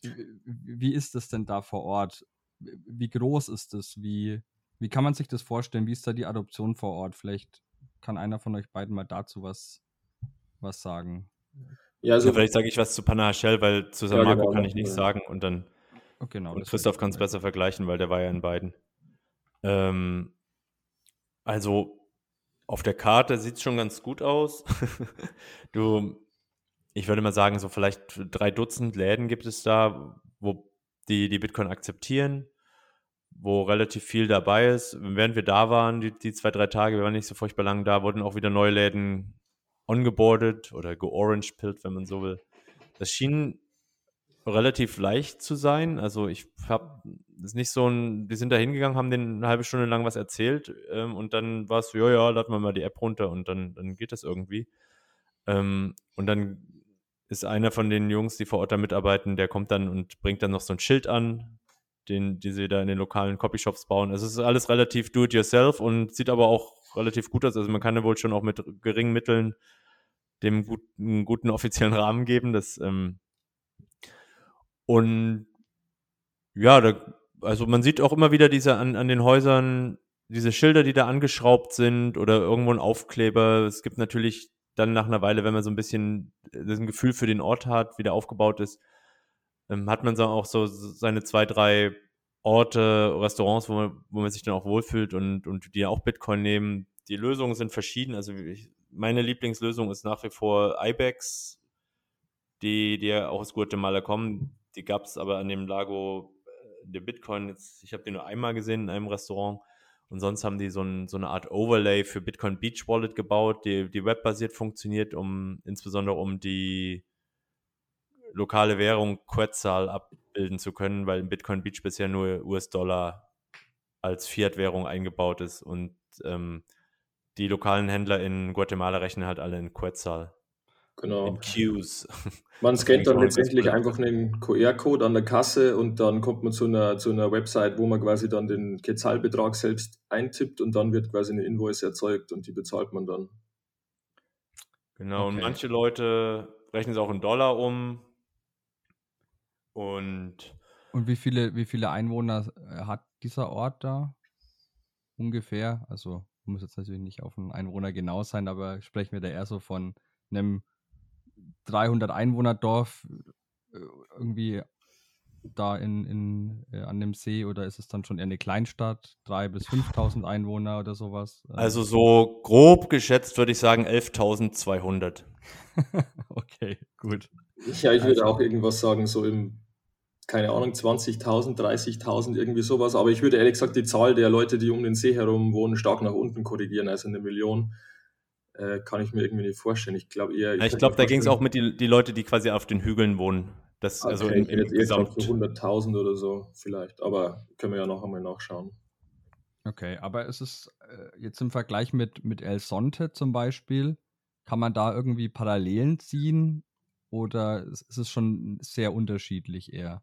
[SPEAKER 1] Wie ist das denn da vor Ort? Wie groß ist es? Wie, wie kann man sich das vorstellen? Wie ist da die Adoption vor Ort? Vielleicht kann einer von euch beiden mal dazu was, was sagen.
[SPEAKER 3] Ja, also ja, vielleicht sage ich was zu Panahachel, weil zu San ja, Marco genau, kann ich nichts ja. sagen und dann oh, genau, und Christoph kann es besser vergleichen, weil der war ja in beiden. Ähm, also auf der Karte sieht es schon ganz gut aus. du, ich würde mal sagen, so vielleicht drei Dutzend Läden gibt es da, wo die die Bitcoin akzeptieren wo relativ viel dabei ist. Während wir da waren, die, die zwei, drei Tage, wir waren nicht so furchtbar lang da, wurden auch wieder neue Läden ongeboardet oder georange-pillt, wenn man so will. Das schien relativ leicht zu sein. Also ich habe das nicht so ein, wir sind da hingegangen, haben denen eine halbe Stunde lang was erzählt ähm, und dann war es so, ja, ja, laden wir mal die App runter und dann, dann geht das irgendwie. Ähm, und dann ist einer von den Jungs, die vor Ort da mitarbeiten, der kommt dann und bringt dann noch so ein Schild an, den, die sie da in den lokalen Copyshops bauen. Also es ist alles relativ do-it-yourself und sieht aber auch relativ gut aus. Also man kann ja wohl schon auch mit geringen Mitteln dem guten, guten offiziellen Rahmen geben. Das, ähm und ja, da, also man sieht auch immer wieder diese an, an den Häusern, diese Schilder, die da angeschraubt sind oder irgendwo ein Aufkleber. Es gibt natürlich dann nach einer Weile, wenn man so ein bisschen ein Gefühl für den Ort hat, wie der aufgebaut ist, ähm, hat man so auch so seine zwei, drei Orte, Restaurants, wo man, wo man sich dann auch wohlfühlt und, und die auch Bitcoin nehmen. Die Lösungen sind verschieden. Also ich, meine Lieblingslösung ist nach wie vor IBEX, die, die ja auch aus Guatemala kommen. Die gab es aber an dem Lago äh, der Bitcoin jetzt, ich habe den nur einmal gesehen in einem Restaurant. Und sonst haben die so, ein, so eine Art Overlay für Bitcoin Beach Wallet gebaut, die, die webbasiert funktioniert, um insbesondere um die lokale Währung Quetzal abbilden zu können, weil in Bitcoin Beach bisher nur US-Dollar als Fiat-Währung eingebaut ist und ähm, die lokalen Händler in Guatemala rechnen halt alle in Quetzal.
[SPEAKER 2] Genau.
[SPEAKER 3] In Qs.
[SPEAKER 2] Man scannt dann letztendlich einfach einen QR-Code an der Kasse und dann kommt man zu einer, zu einer Website, wo man quasi dann den Quetzalbetrag selbst eintippt und dann wird quasi eine Invoice erzeugt und die bezahlt man dann.
[SPEAKER 3] Genau, okay. und manche Leute rechnen es auch in Dollar um, und,
[SPEAKER 1] und wie viele, wie viele Einwohner äh, hat dieser Ort da? Ungefähr. Also muss jetzt natürlich nicht auf einen Einwohner genau sein, aber sprechen wir da eher so von einem 300 Einwohner-Dorf äh, irgendwie da in, in, äh, an dem See oder ist es dann schon eher eine Kleinstadt, 3.000 bis 5.000 Einwohner oder sowas?
[SPEAKER 3] Also so grob geschätzt würde ich sagen 11.200.
[SPEAKER 1] okay, gut.
[SPEAKER 2] Ja, ich würde also, auch irgendwas sagen, so im keine Ahnung, 20.000, 30.000, irgendwie sowas. Aber ich würde ehrlich gesagt die Zahl der Leute, die um den See herum wohnen, stark nach unten korrigieren. Also eine Million äh, kann ich mir irgendwie nicht vorstellen. Ich glaube eher.
[SPEAKER 3] Ich, ja, ich glaube, da ging es auch mit die, die Leute, die quasi auf den Hügeln wohnen. Das,
[SPEAKER 2] okay, also im, im Gesamt. So 100.000 oder so vielleicht. Aber können wir ja noch einmal nachschauen.
[SPEAKER 1] Okay, aber ist es äh, jetzt im Vergleich mit, mit El Sonte zum Beispiel, kann man da irgendwie Parallelen ziehen? Oder ist es schon sehr unterschiedlich eher?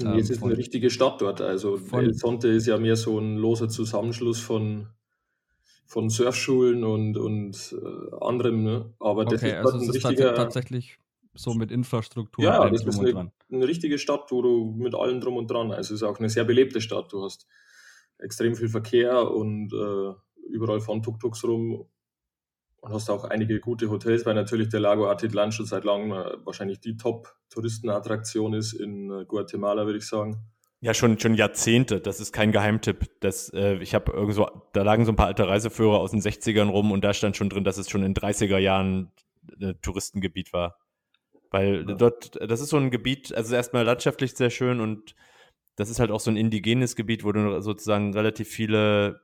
[SPEAKER 2] Ähm, jetzt ist von, eine richtige Stadt dort. Also von, El Sonte ist ja mehr so ein loser Zusammenschluss von, von Surfschulen und, und äh, anderem. Ne?
[SPEAKER 1] Aber das okay, ist also ein es richtiger, ist tatsächlich so mit Infrastruktur.
[SPEAKER 2] Ja, das ist eine, eine, richtige Stadt, wo du mit allem drum und dran. Also es ist auch eine sehr belebte Stadt. Du hast extrem viel Verkehr und äh, überall fahren Tuk-Tuks rum und hast auch einige gute Hotels, weil natürlich der Lago Atitlan schon seit langem äh, wahrscheinlich die Top-Touristenattraktion ist in äh, Guatemala, würde ich sagen.
[SPEAKER 3] Ja, schon, schon Jahrzehnte. Das ist kein Geheimtipp. Das, äh, ich habe irgendwo, da lagen so ein paar alte Reiseführer aus den 60ern rum und da stand schon drin, dass es schon in 30er Jahren ein äh, Touristengebiet war. Weil ja. dort, das ist so ein Gebiet, also erstmal landschaftlich sehr schön und das ist halt auch so ein indigenes Gebiet, wo du sozusagen relativ viele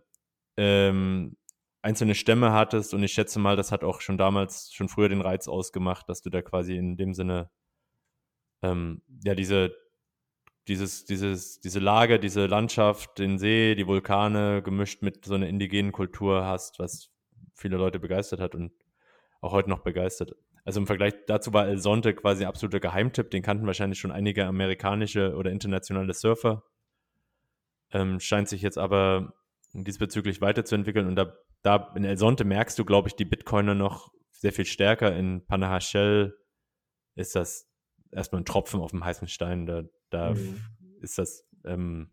[SPEAKER 3] ähm, einzelne Stämme hattest und ich schätze mal, das hat auch schon damals, schon früher den Reiz ausgemacht, dass du da quasi in dem Sinne ähm, ja diese dieses, dieses, diese Lage, diese Landschaft, den See, die Vulkane gemischt mit so einer indigenen Kultur hast, was viele Leute begeistert hat und auch heute noch begeistert. Also im Vergleich dazu war El Sonte quasi ein absoluter Geheimtipp, den kannten wahrscheinlich schon einige amerikanische oder internationale Surfer. Ähm, scheint sich jetzt aber diesbezüglich weiterzuentwickeln und da da in El Sonte merkst du, glaube ich, die Bitcoiner noch sehr viel stärker. In Panahachel ist das erstmal ein Tropfen auf dem heißen Stein. Da, da mhm. ist das, ähm,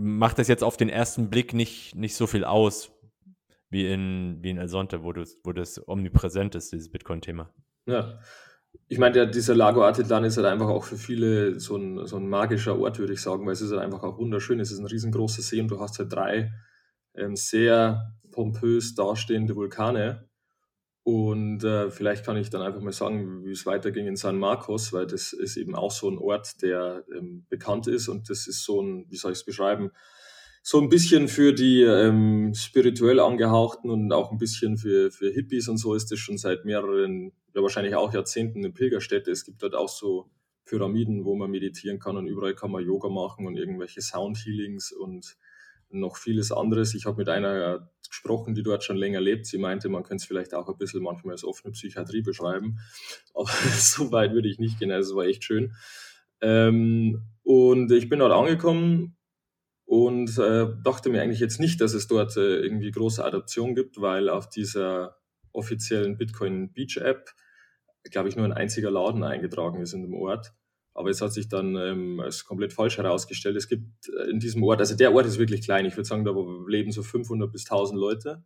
[SPEAKER 3] macht das jetzt auf den ersten Blick nicht, nicht so viel aus wie in, wie in El Sonte, wo, du, wo das omnipräsent ist, dieses Bitcoin-Thema.
[SPEAKER 2] Ja. Ich meine, dieser Lago Atitlan ist halt einfach auch für viele so ein, so ein magischer Ort, würde ich sagen, weil es ist halt einfach auch wunderschön. Es ist ein riesengroßer See und du hast halt drei sehr pompös dastehende Vulkane. Und äh, vielleicht kann ich dann einfach mal sagen, wie es weiterging in San Marcos, weil das ist eben auch so ein Ort, der ähm, bekannt ist und das ist so ein, wie soll ich es beschreiben, so ein bisschen für die ähm, spirituell angehauchten und auch ein bisschen für, für Hippies und so ist das schon seit mehreren, ja wahrscheinlich auch Jahrzehnten eine Pilgerstätte. Es gibt dort auch so Pyramiden, wo man meditieren kann und überall kann man Yoga machen und irgendwelche Sound Healings und noch vieles anderes. Ich habe mit einer gesprochen, die dort schon länger lebt. Sie meinte, man könnte es vielleicht auch ein bisschen manchmal als offene Psychiatrie beschreiben. Aber so weit würde ich nicht gehen. Also es war echt schön. Ähm, und ich bin dort angekommen und äh, dachte mir eigentlich jetzt nicht, dass es dort äh, irgendwie große Adaption gibt, weil auf dieser offiziellen Bitcoin Beach App, glaube ich, nur ein einziger Laden eingetragen ist in dem Ort. Aber es hat sich dann ähm, als komplett falsch herausgestellt. Es gibt äh, in diesem Ort, also der Ort ist wirklich klein. Ich würde sagen, da leben so 500 bis 1000 Leute.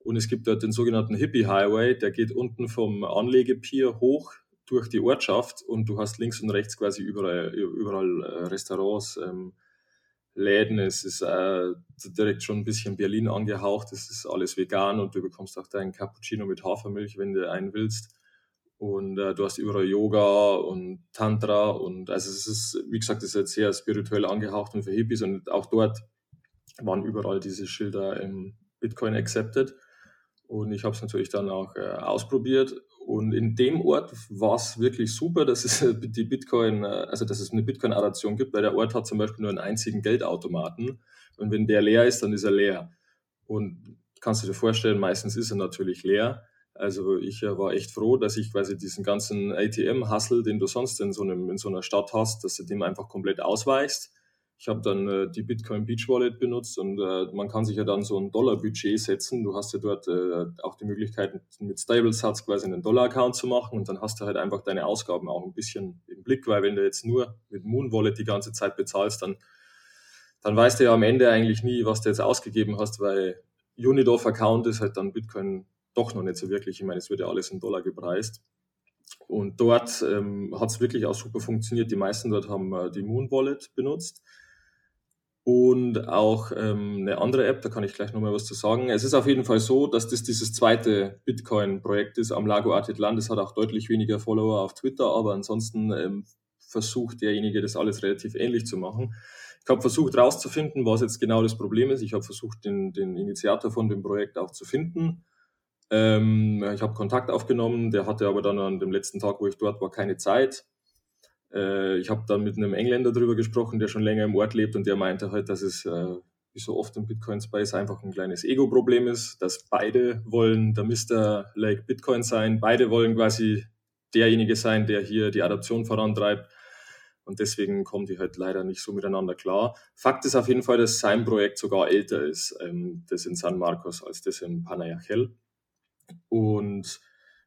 [SPEAKER 2] Und es gibt dort den sogenannten Hippie Highway, der geht unten vom Anlegepier hoch durch die Ortschaft und du hast links und rechts quasi überall, überall äh, Restaurants, ähm, Läden. Es ist äh, direkt schon ein bisschen Berlin angehaucht. Es ist alles vegan und du bekommst auch deinen Cappuccino mit Hafermilch, wenn du einen willst. Und äh, du hast überall Yoga und Tantra und also es ist, wie gesagt, es ist jetzt sehr spirituell angehaucht und für Hippies und auch dort waren überall diese Schilder im Bitcoin accepted. Und ich habe es natürlich dann auch äh, ausprobiert. Und in dem Ort war es wirklich super, dass es die Bitcoin, äh, also dass es eine Bitcoin-Adaption gibt, weil der Ort hat zum Beispiel nur einen einzigen Geldautomaten. Und wenn der leer ist, dann ist er leer. Und kannst du dir vorstellen, meistens ist er natürlich leer. Also ich äh, war echt froh, dass ich quasi diesen ganzen ATM-Hustle, den du sonst in so, einem, in so einer Stadt hast, dass du dem einfach komplett ausweichst ich habe dann äh, die Bitcoin Beach Wallet benutzt und äh, man kann sich ja dann so ein Dollar-Budget setzen. Du hast ja dort äh, auch die Möglichkeit, mit Stable-Satz quasi einen Dollar-Account zu machen und dann hast du halt einfach deine Ausgaben auch ein bisschen im Blick, weil wenn du jetzt nur mit Moon Wallet die ganze Zeit bezahlst, dann, dann weißt du ja am Ende eigentlich nie, was du jetzt ausgegeben hast, weil Unit of Account ist halt dann Bitcoin doch noch nicht so wirklich. Ich meine, es wird ja alles in Dollar gepreist. Und dort ähm, hat es wirklich auch super funktioniert. Die meisten dort haben äh, die Moon Wallet benutzt und auch ähm, eine andere App, da kann ich gleich nochmal was zu sagen. Es ist auf jeden Fall so, dass das dieses zweite Bitcoin-Projekt ist am Lago Atitlan. Das hat auch deutlich weniger Follower auf Twitter, aber ansonsten ähm, versucht derjenige, das alles relativ ähnlich zu machen. Ich habe versucht herauszufinden, was jetzt genau das Problem ist. Ich habe versucht, den, den Initiator von dem Projekt auch zu finden. Ähm, ich habe Kontakt aufgenommen, der hatte aber dann an dem letzten Tag, wo ich dort war, keine Zeit. Äh, ich habe dann mit einem Engländer darüber gesprochen, der schon länger im Ort lebt und der meinte halt, dass es äh, wie so oft im Bitcoin Space einfach ein kleines Ego-Problem ist, dass beide wollen der Mr. Lake Bitcoin sein, beide wollen quasi derjenige sein, der hier die Adaption vorantreibt. Und deswegen kommen die halt leider nicht so miteinander klar. Fakt ist auf jeden Fall, dass sein Projekt sogar älter ist, ähm, das in San Marcos, als das in Panayachel. Und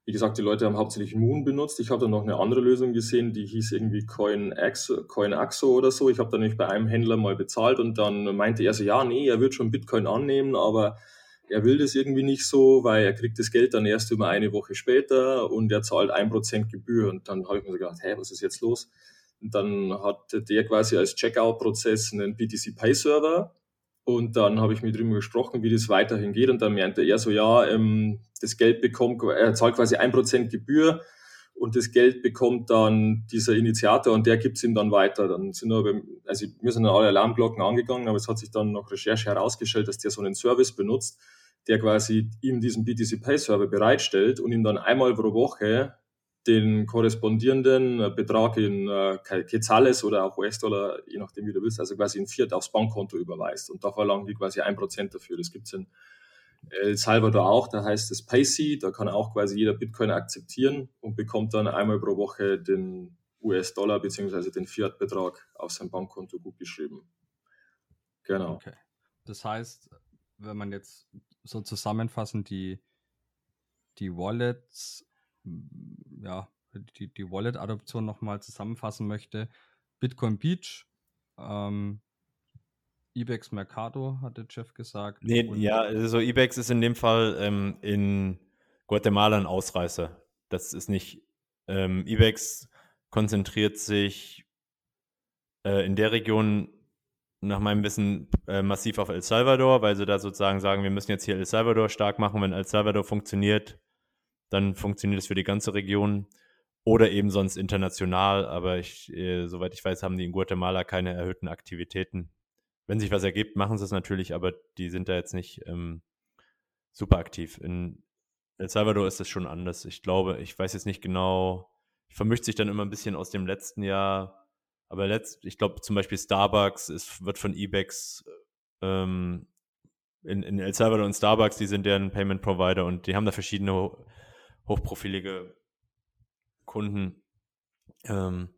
[SPEAKER 2] wie gesagt, die Leute haben hauptsächlich Moon benutzt. Ich habe dann noch eine andere Lösung gesehen, die hieß irgendwie CoinAxo, CoinAxo oder so. Ich habe dann nämlich bei einem Händler mal bezahlt und dann meinte er so, ja, nee, er wird schon Bitcoin annehmen, aber er will das irgendwie nicht so, weil er kriegt das Geld dann erst über eine Woche später und er zahlt ein Prozent Gebühr. Und dann habe ich mir so gedacht, hä, was ist jetzt los? Und dann hat der quasi als Checkout-Prozess einen BTC Pay Server und dann habe ich mit ihm gesprochen, wie das weiterhin geht. Und dann meinte er so, ja, ähm, das Geld bekommt, er zahlt quasi ein Prozent Gebühr und das Geld bekommt dann dieser Initiator und der gibt es ihm dann weiter. Dann sind aber, also mir sind dann alle Alarmglocken angegangen, aber es hat sich dann nach Recherche herausgestellt, dass der so einen Service benutzt, der quasi ihm diesen BTC Pay Server bereitstellt und ihm dann einmal pro Woche den korrespondierenden äh, Betrag in äh, Quetzales oder auch US-Dollar, je nachdem wie du willst, also quasi in Fiat aufs Bankkonto überweist. Und da verlangen die quasi ein Prozent dafür. Das gibt es in El Salvador auch, da heißt es Payc, da kann auch quasi jeder Bitcoin akzeptieren und bekommt dann einmal pro Woche den US-Dollar bzw. den Fiat-Betrag auf sein Bankkonto gutgeschrieben.
[SPEAKER 1] Genau. Okay. Das heißt, wenn man jetzt so zusammenfassend die, die Wallets ja, die, die Wallet-Adoption nochmal zusammenfassen möchte. Bitcoin Beach, ähm, Ebex Mercado, hatte Jeff gesagt.
[SPEAKER 3] Nee, ja, also Ebex ist in dem Fall ähm, in Guatemala ein Ausreißer. Das ist nicht, ähm, Ebex konzentriert sich äh, in der Region nach meinem Wissen äh, massiv auf El Salvador, weil sie da sozusagen sagen, wir müssen jetzt hier El Salvador stark machen. Wenn El Salvador funktioniert, dann funktioniert es für die ganze Region oder eben sonst international. Aber ich, äh, soweit ich weiß, haben die in Guatemala keine erhöhten Aktivitäten. Wenn sich was ergibt, machen sie es natürlich, aber die sind da jetzt nicht ähm, super aktiv. In El Salvador ist es schon anders. Ich glaube, ich weiß jetzt nicht genau, vermischt sich dann immer ein bisschen aus dem letzten Jahr. Aber letzt, ich glaube zum Beispiel Starbucks ist, wird von Ebex ähm, in, in El Salvador und Starbucks, die sind deren Payment Provider und die haben da verschiedene hochprofilige Kunden. Ähm,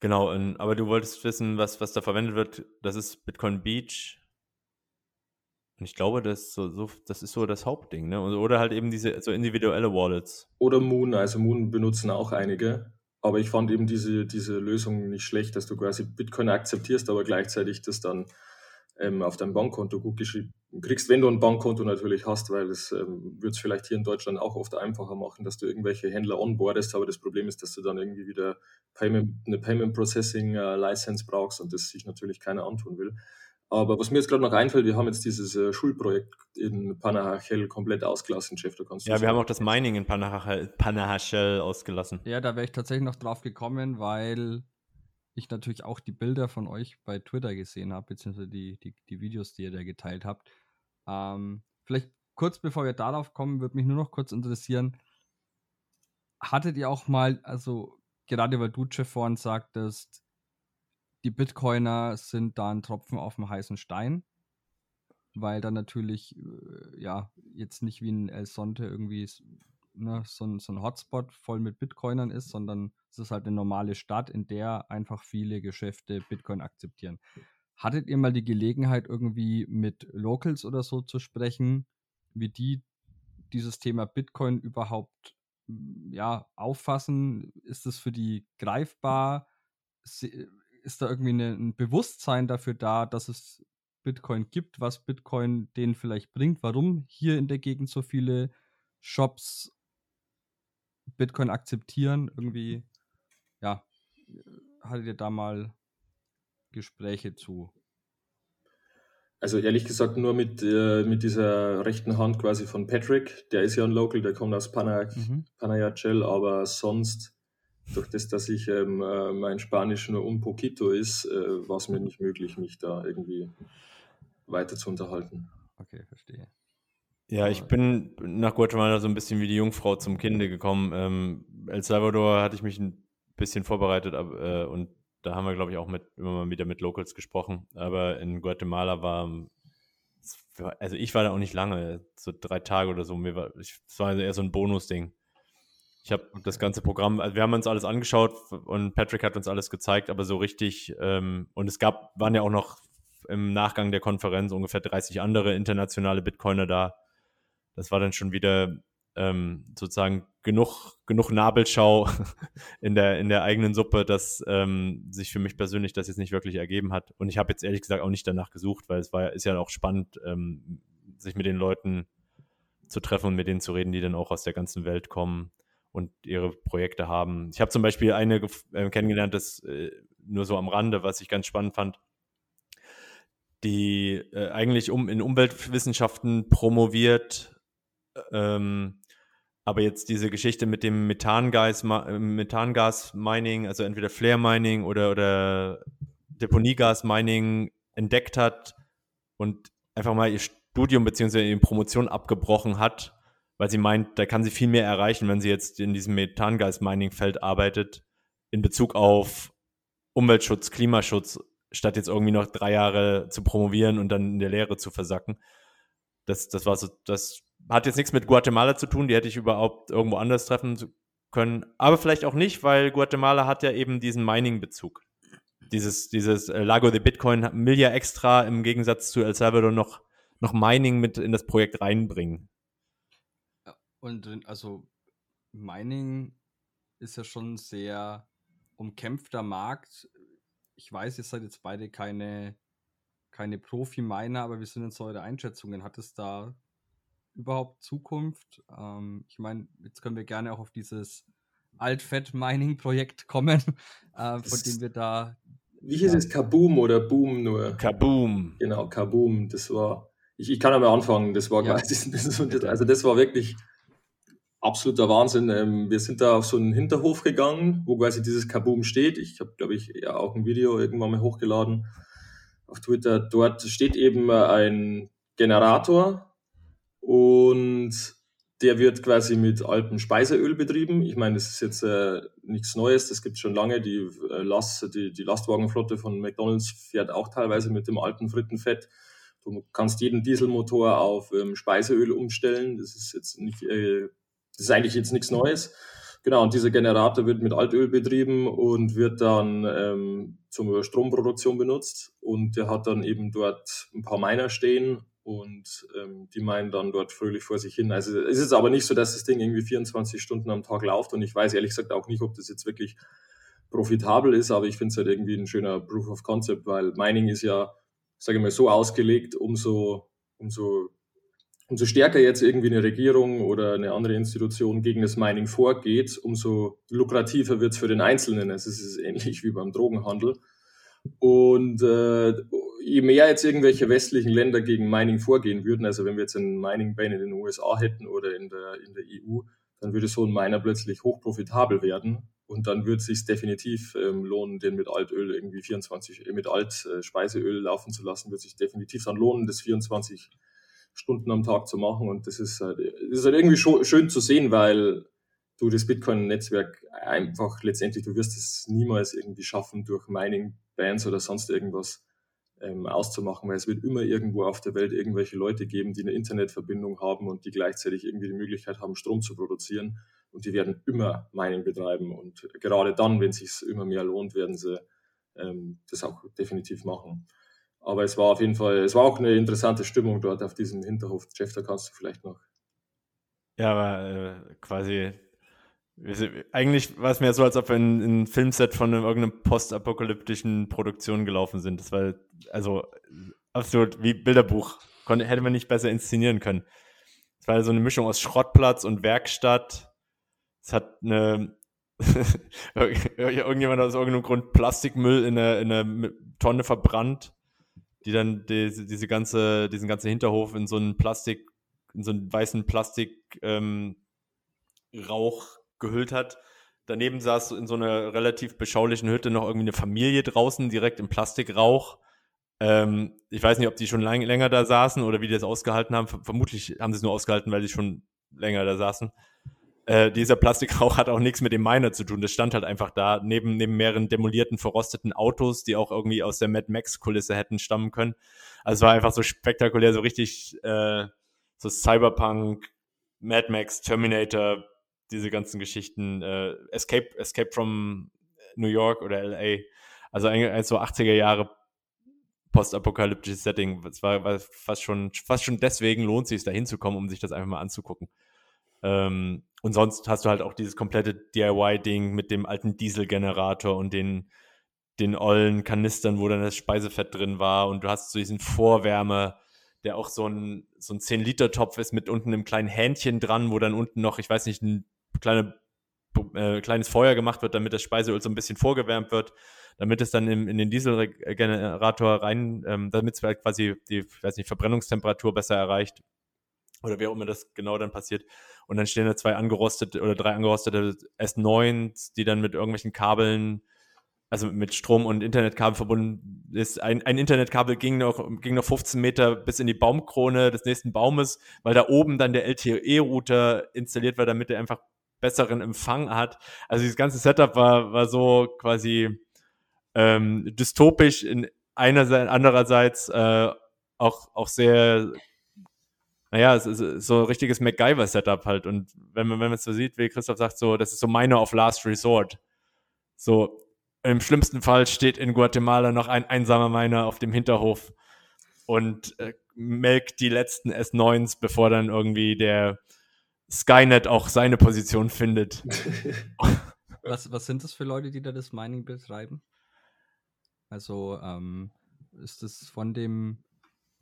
[SPEAKER 3] genau, und, aber du wolltest wissen, was, was da verwendet wird. Das ist Bitcoin Beach. Und ich glaube, das, so, so, das ist so das Hauptding. Ne? Oder halt eben diese so individuelle Wallets.
[SPEAKER 2] Oder Moon. Also Moon benutzen auch einige. Aber ich fand eben diese, diese Lösung nicht schlecht, dass du quasi Bitcoin akzeptierst, aber gleichzeitig das dann ähm, auf dein Bankkonto gut geschrieben kriegst, wenn du ein Bankkonto natürlich hast, weil das ähm, wird es vielleicht hier in Deutschland auch oft einfacher machen, dass du irgendwelche Händler onboardest, aber das Problem ist, dass du dann irgendwie wieder Payment, eine Payment Processing äh, License brauchst und das sich natürlich keiner antun will. Aber was mir jetzt gerade noch einfällt, wir haben jetzt dieses äh, Schulprojekt in Panahachel komplett ausgelassen, Chef. Da
[SPEAKER 3] kannst ja, wir haben auch das Mining in Panahachel, Panahachel ausgelassen.
[SPEAKER 1] Ja, da wäre ich tatsächlich noch drauf gekommen, weil ich natürlich auch die Bilder von euch bei Twitter gesehen habe, beziehungsweise die, die, die Videos, die ihr da geteilt habt. Ähm, vielleicht kurz bevor wir darauf kommen, würde mich nur noch kurz interessieren, hattet ihr auch mal, also gerade weil du, Jeff, vorhin sagtest, die Bitcoiner sind da ein Tropfen auf dem heißen Stein, weil dann natürlich, äh, ja, jetzt nicht wie ein El Sonte irgendwie ne, so, ein, so ein Hotspot voll mit Bitcoinern ist, sondern es ist halt eine normale Stadt, in der einfach viele Geschäfte Bitcoin akzeptieren. Hattet ihr mal die Gelegenheit, irgendwie mit Locals oder so zu sprechen, wie die dieses Thema Bitcoin überhaupt ja, auffassen? Ist es für die greifbar? Ist da irgendwie eine, ein Bewusstsein dafür da, dass es Bitcoin gibt, was Bitcoin denen vielleicht bringt? Warum hier in der Gegend so viele Shops Bitcoin akzeptieren? Irgendwie, ja, hattet ihr da mal Gespräche zu?
[SPEAKER 2] Also ehrlich gesagt nur mit, äh, mit dieser rechten Hand quasi von Patrick. Der ist ja ein Local, der kommt aus Pana, mhm. Panayachel, aber sonst, durch das, dass ich ähm, äh, mein Spanisch nur un poquito ist, äh, war es mir nicht möglich, mich da irgendwie weiter zu unterhalten.
[SPEAKER 1] Okay, verstehe.
[SPEAKER 3] Ja, ich bin nach Guatemala so ein bisschen wie die Jungfrau zum Kinde gekommen. Ähm, El Salvador hatte ich mich ein bisschen vorbereitet ab, äh, und da haben wir, glaube ich, auch mit, immer mal wieder mit Locals gesprochen. Aber in Guatemala war, also ich war da auch nicht lange, so drei Tage oder so. Mir war, es war also eher so ein Bonusding. Ich habe das ganze Programm, also wir haben uns alles angeschaut und Patrick hat uns alles gezeigt, aber so richtig, ähm, und es gab, waren ja auch noch im Nachgang der Konferenz ungefähr 30 andere internationale Bitcoiner da. Das war dann schon wieder ähm, sozusagen genug, genug Nabelschau in der, in der eigenen Suppe, dass ähm, sich für mich persönlich das jetzt nicht wirklich ergeben hat. Und ich habe jetzt ehrlich gesagt auch nicht danach gesucht, weil es war ist ja auch spannend, ähm, sich mit den Leuten zu treffen und mit denen zu reden, die dann auch aus der ganzen Welt kommen und ihre Projekte haben. Ich habe zum Beispiel eine äh, kennengelernt, das äh, nur so am Rande, was ich ganz spannend fand, die äh, eigentlich um in Umweltwissenschaften promoviert, ähm, aber jetzt diese Geschichte mit dem äh, Methangas-Mining, also entweder Flare-Mining oder, oder Deponiegas-Mining entdeckt hat und einfach mal ihr Studium bzw. ihre Promotion abgebrochen hat, weil sie meint, da kann sie viel mehr erreichen, wenn sie jetzt in diesem Methangas-Mining-Feld arbeitet, in Bezug auf Umweltschutz, Klimaschutz, statt jetzt irgendwie noch drei Jahre zu promovieren und dann in der Lehre zu versacken. Das, das war so, das hat jetzt nichts mit Guatemala zu tun, die hätte ich überhaupt irgendwo anders treffen können. Aber vielleicht auch nicht, weil Guatemala hat ja eben diesen Mining-Bezug. Dieses, dieses äh, Lago de Bitcoin will ja extra im Gegensatz zu El Salvador noch, noch Mining mit in das Projekt reinbringen.
[SPEAKER 1] Und also Mining ist ja schon ein sehr umkämpfter Markt. Ich weiß, ihr seid jetzt beide keine, keine Profi-Miner, aber wie sind denn so eure Einschätzungen? Hat es da überhaupt Zukunft? Ähm, ich meine, jetzt können wir gerne auch auf dieses Alt-Fett-Mining-Projekt kommen, äh, von dem wir da.
[SPEAKER 2] Wie hieß ja. es? Kaboom oder Boom nur?
[SPEAKER 3] Kaboom.
[SPEAKER 2] Genau, Kaboom. Das war. Ich, ich kann aber anfangen. Das war ja. quasi. Das, also, das war wirklich absoluter Wahnsinn. Ähm, wir sind da auf so einen Hinterhof gegangen, wo quasi dieses Kaboom steht. Ich habe, glaube ich, ja auch ein Video irgendwann mal hochgeladen auf Twitter. Dort steht eben ein Generator, und der wird quasi mit Alpenspeiseöl betrieben. Ich meine, das ist jetzt äh, nichts Neues, das gibt es schon lange. Die, äh, Last, die, die Lastwagenflotte von McDonalds fährt auch teilweise mit dem alten Frittenfett. Du kannst jeden Dieselmotor auf ähm, Speiseöl umstellen. Das ist jetzt nicht, äh, das ist eigentlich jetzt nichts Neues. Genau, und dieser Generator wird mit Altöl betrieben und wird dann ähm, zur Stromproduktion benutzt. Und der hat dann eben dort ein paar Miner stehen und ähm, die meinen dann dort fröhlich vor sich hin. Also es ist aber nicht so, dass das Ding irgendwie 24 Stunden am Tag läuft und ich weiß ehrlich gesagt auch nicht, ob das jetzt wirklich profitabel ist, aber ich finde es halt irgendwie ein schöner Proof of Concept, weil Mining ist ja sage ich mal, so ausgelegt, umso, umso, umso stärker jetzt irgendwie eine Regierung oder eine andere Institution gegen das Mining vorgeht, umso lukrativer wird es für den Einzelnen. Es ist ähnlich wie beim Drogenhandel. Und äh, je mehr jetzt irgendwelche westlichen Länder gegen Mining vorgehen würden, also wenn wir jetzt einen Mining-Ban in den USA hätten oder in der, in der EU, dann würde so ein Miner plötzlich hochprofitabel werden und dann wird es sich definitiv ähm, lohnen, den mit Altöl irgendwie 24, äh, mit Altspeiseöl äh, laufen zu lassen, wird sich definitiv dann lohnen, das 24 Stunden am Tag zu machen. Und das ist halt, das ist halt irgendwie schön zu sehen, weil du das Bitcoin-Netzwerk einfach letztendlich, du wirst es niemals irgendwie schaffen, durch Mining-Bands oder sonst irgendwas ähm, auszumachen, weil es wird immer irgendwo auf der Welt irgendwelche Leute geben, die eine Internetverbindung haben und die gleichzeitig irgendwie die Möglichkeit haben, Strom zu produzieren. Und die werden immer Mining betreiben. Und gerade dann, wenn es sich immer mehr lohnt, werden sie ähm, das auch definitiv machen. Aber es war auf jeden Fall, es war auch eine interessante Stimmung dort auf diesem Hinterhof. Jeff, da kannst du vielleicht noch.
[SPEAKER 3] Ja, aber äh, quasi eigentlich war es mir so, als ob wir in, in ein Filmset von einem, irgendeinem postapokalyptischen Produktion gelaufen sind. Das war also absolut wie Bilderbuch. Konnte, hätte man nicht besser inszenieren können. Es war so eine Mischung aus Schrottplatz und Werkstatt. Es hat eine irgendjemand aus irgendeinem Grund Plastikmüll in einer, in einer Tonne verbrannt, die dann die, diese ganze, diesen ganzen Hinterhof in so einen Plastik, in so einen weißen Plastikrauch ähm, gehüllt hat. Daneben saß in so einer relativ beschaulichen Hütte noch irgendwie eine Familie draußen, direkt im Plastikrauch. Ähm, ich weiß nicht, ob die schon lang, länger da saßen oder wie die das ausgehalten haben. Vermutlich haben sie es nur ausgehalten, weil die schon länger da saßen. Äh, dieser Plastikrauch hat auch nichts mit dem Miner zu tun. Das stand halt einfach da, neben, neben mehreren demolierten, verrosteten Autos, die auch irgendwie aus der Mad Max-Kulisse hätten stammen können. Also es war einfach so spektakulär, so richtig äh, so Cyberpunk, Mad Max, Terminator, diese ganzen Geschichten, äh, Escape, Escape from New York oder LA, also ein, so 80er Jahre postapokalyptisches Setting. Es war, war, fast schon, fast schon deswegen lohnt sich da hinzukommen, um sich das einfach mal anzugucken. Ähm, und sonst hast du halt auch dieses komplette DIY-Ding mit dem alten Dieselgenerator und den, den ollen Kanistern, wo dann das Speisefett drin war und du hast so diesen Vorwärme, der auch so ein, so ein 10-Liter-Topf ist mit unten einem kleinen Hähnchen dran, wo dann unten noch, ich weiß nicht, ein kleine, äh, kleines Feuer gemacht wird, damit das Speiseöl so ein bisschen vorgewärmt wird, damit es dann in, in den Dieselgenerator rein, ähm, damit es halt quasi die, weiß nicht, Verbrennungstemperatur besser erreicht oder wie auch immer das genau dann passiert. Und dann stehen da zwei angerostete oder drei angerostete S9s, die dann mit irgendwelchen Kabeln, also mit Strom und Internetkabel verbunden ist. Ein, ein Internetkabel ging noch, ging noch 15 Meter bis in die Baumkrone des nächsten Baumes, weil da oben dann der LTE-Router installiert war, damit er einfach besseren Empfang hat. Also dieses ganze Setup war, war so quasi ähm, dystopisch in einerseits, andererseits äh, auch, auch sehr, naja, es ist so ein richtiges MacGyver-Setup halt. Und wenn man, wenn man es so sieht, wie Christoph sagt, so, das ist so Miner of Last Resort. So, im schlimmsten Fall steht in Guatemala noch ein einsamer Miner auf dem Hinterhof und äh, melkt die letzten S9s, bevor dann irgendwie der Skynet auch seine Position findet.
[SPEAKER 1] was, was sind das für Leute, die da das Mining betreiben? Also ähm, ist das von dem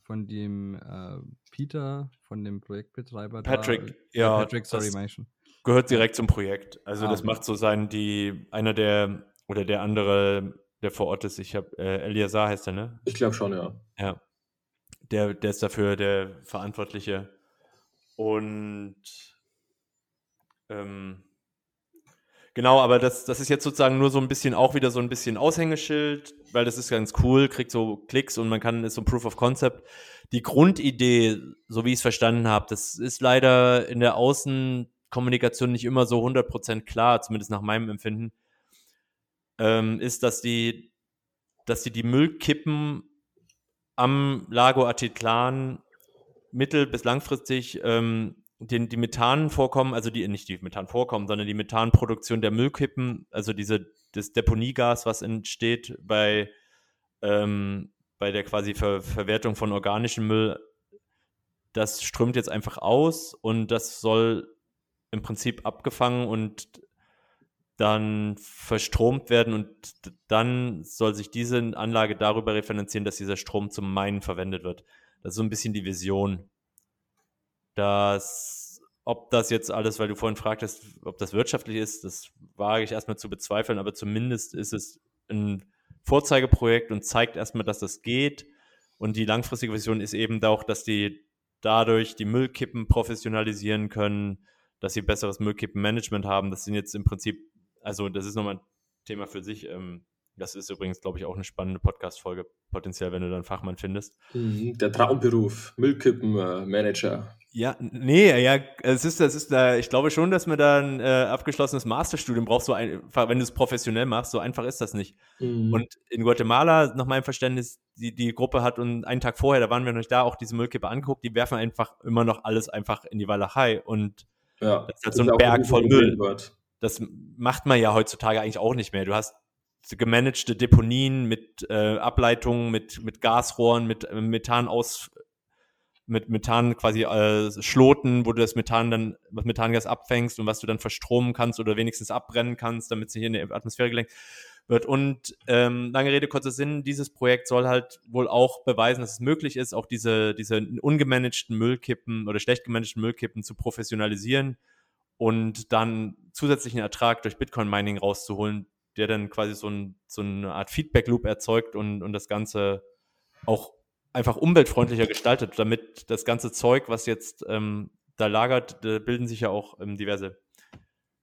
[SPEAKER 1] von dem äh, Peter, von dem Projektbetreiber
[SPEAKER 3] Patrick,
[SPEAKER 1] da?
[SPEAKER 3] ja,
[SPEAKER 1] Patrick, sorry, Menschen.
[SPEAKER 3] Gehört direkt zum Projekt. Also ah, das macht so sein, die einer der oder der andere, der vor Ort ist, ich habe äh, Eliasar heißt er, ne?
[SPEAKER 2] Ich glaube schon, ja.
[SPEAKER 3] Ja. Der, der ist dafür der Verantwortliche. Und ähm, genau, aber das, das ist jetzt sozusagen nur so ein bisschen auch wieder so ein bisschen Aushängeschild, weil das ist ganz cool, kriegt so Klicks und man kann, ist so ein Proof of Concept. Die Grundidee, so wie ich es verstanden habe, das ist leider in der Außenkommunikation nicht immer so 100% klar, zumindest nach meinem Empfinden, ähm, ist, dass die, dass die die Müllkippen am Lago Atitlan mittel- bis langfristig ähm, den, die Methanvorkommen, also die nicht die Methanvorkommen, sondern die Methanproduktion der Müllkippen, also diese, das Deponiegas, was entsteht bei, ähm, bei der quasi Ver Verwertung von organischem Müll, das strömt jetzt einfach aus und das soll im Prinzip abgefangen und dann verstromt werden und dann soll sich diese Anlage darüber refinanzieren, dass dieser Strom zum Meinen verwendet wird. Das ist so ein bisschen die Vision. Das, ob das jetzt alles, weil du vorhin fragtest, ob das wirtschaftlich ist, das wage ich erstmal zu bezweifeln, aber zumindest ist es ein Vorzeigeprojekt und zeigt erstmal, dass das geht. Und die langfristige Vision ist eben auch, dass die dadurch die Müllkippen professionalisieren können, dass sie besseres Müllkippenmanagement haben. Das sind jetzt im Prinzip also das ist nochmal ein Thema für sich. Ähm, das ist übrigens, glaube ich, auch eine spannende Podcast-Folge, potenziell, wenn du dann Fachmann findest.
[SPEAKER 2] Mhm, der Traumberuf, Müllkippenmanager.
[SPEAKER 3] Ja, nee, ja, es ist, das ist da, ich glaube schon, dass man da ein äh, abgeschlossenes Masterstudium braucht, so einfach, wenn du es professionell machst, so einfach ist das nicht. Mhm. Und in Guatemala, nach meinem Verständnis, die, die Gruppe hat und einen Tag vorher, da waren wir noch nicht da, auch diese Müllkippe angeguckt, die werfen einfach immer noch alles einfach in die Walachei und
[SPEAKER 2] ja,
[SPEAKER 3] das ist halt so ein Berg voll Müll. Wird. Das macht man ja heutzutage eigentlich auch nicht mehr. Du hast gemanagte Deponien mit äh, Ableitungen, mit, mit Gasrohren, mit äh, Methan aus, mit Methan quasi äh, Schloten, wo du das Methan dann, was Methangas abfängst und was du dann verstromen kannst oder wenigstens abbrennen kannst, damit sie hier in die Atmosphäre gelenkt wird. Und ähm, lange Rede, kurzer Sinn, dieses Projekt soll halt wohl auch beweisen, dass es möglich ist, auch diese, diese ungemanagten Müllkippen oder schlecht gemanagten Müllkippen zu professionalisieren und dann zusätzlichen Ertrag durch Bitcoin-Mining rauszuholen, der dann quasi so, ein, so eine Art Feedback-Loop erzeugt und, und das Ganze auch einfach umweltfreundlicher gestaltet, damit das ganze Zeug, was jetzt ähm, da lagert, da bilden sich ja auch ähm, diverse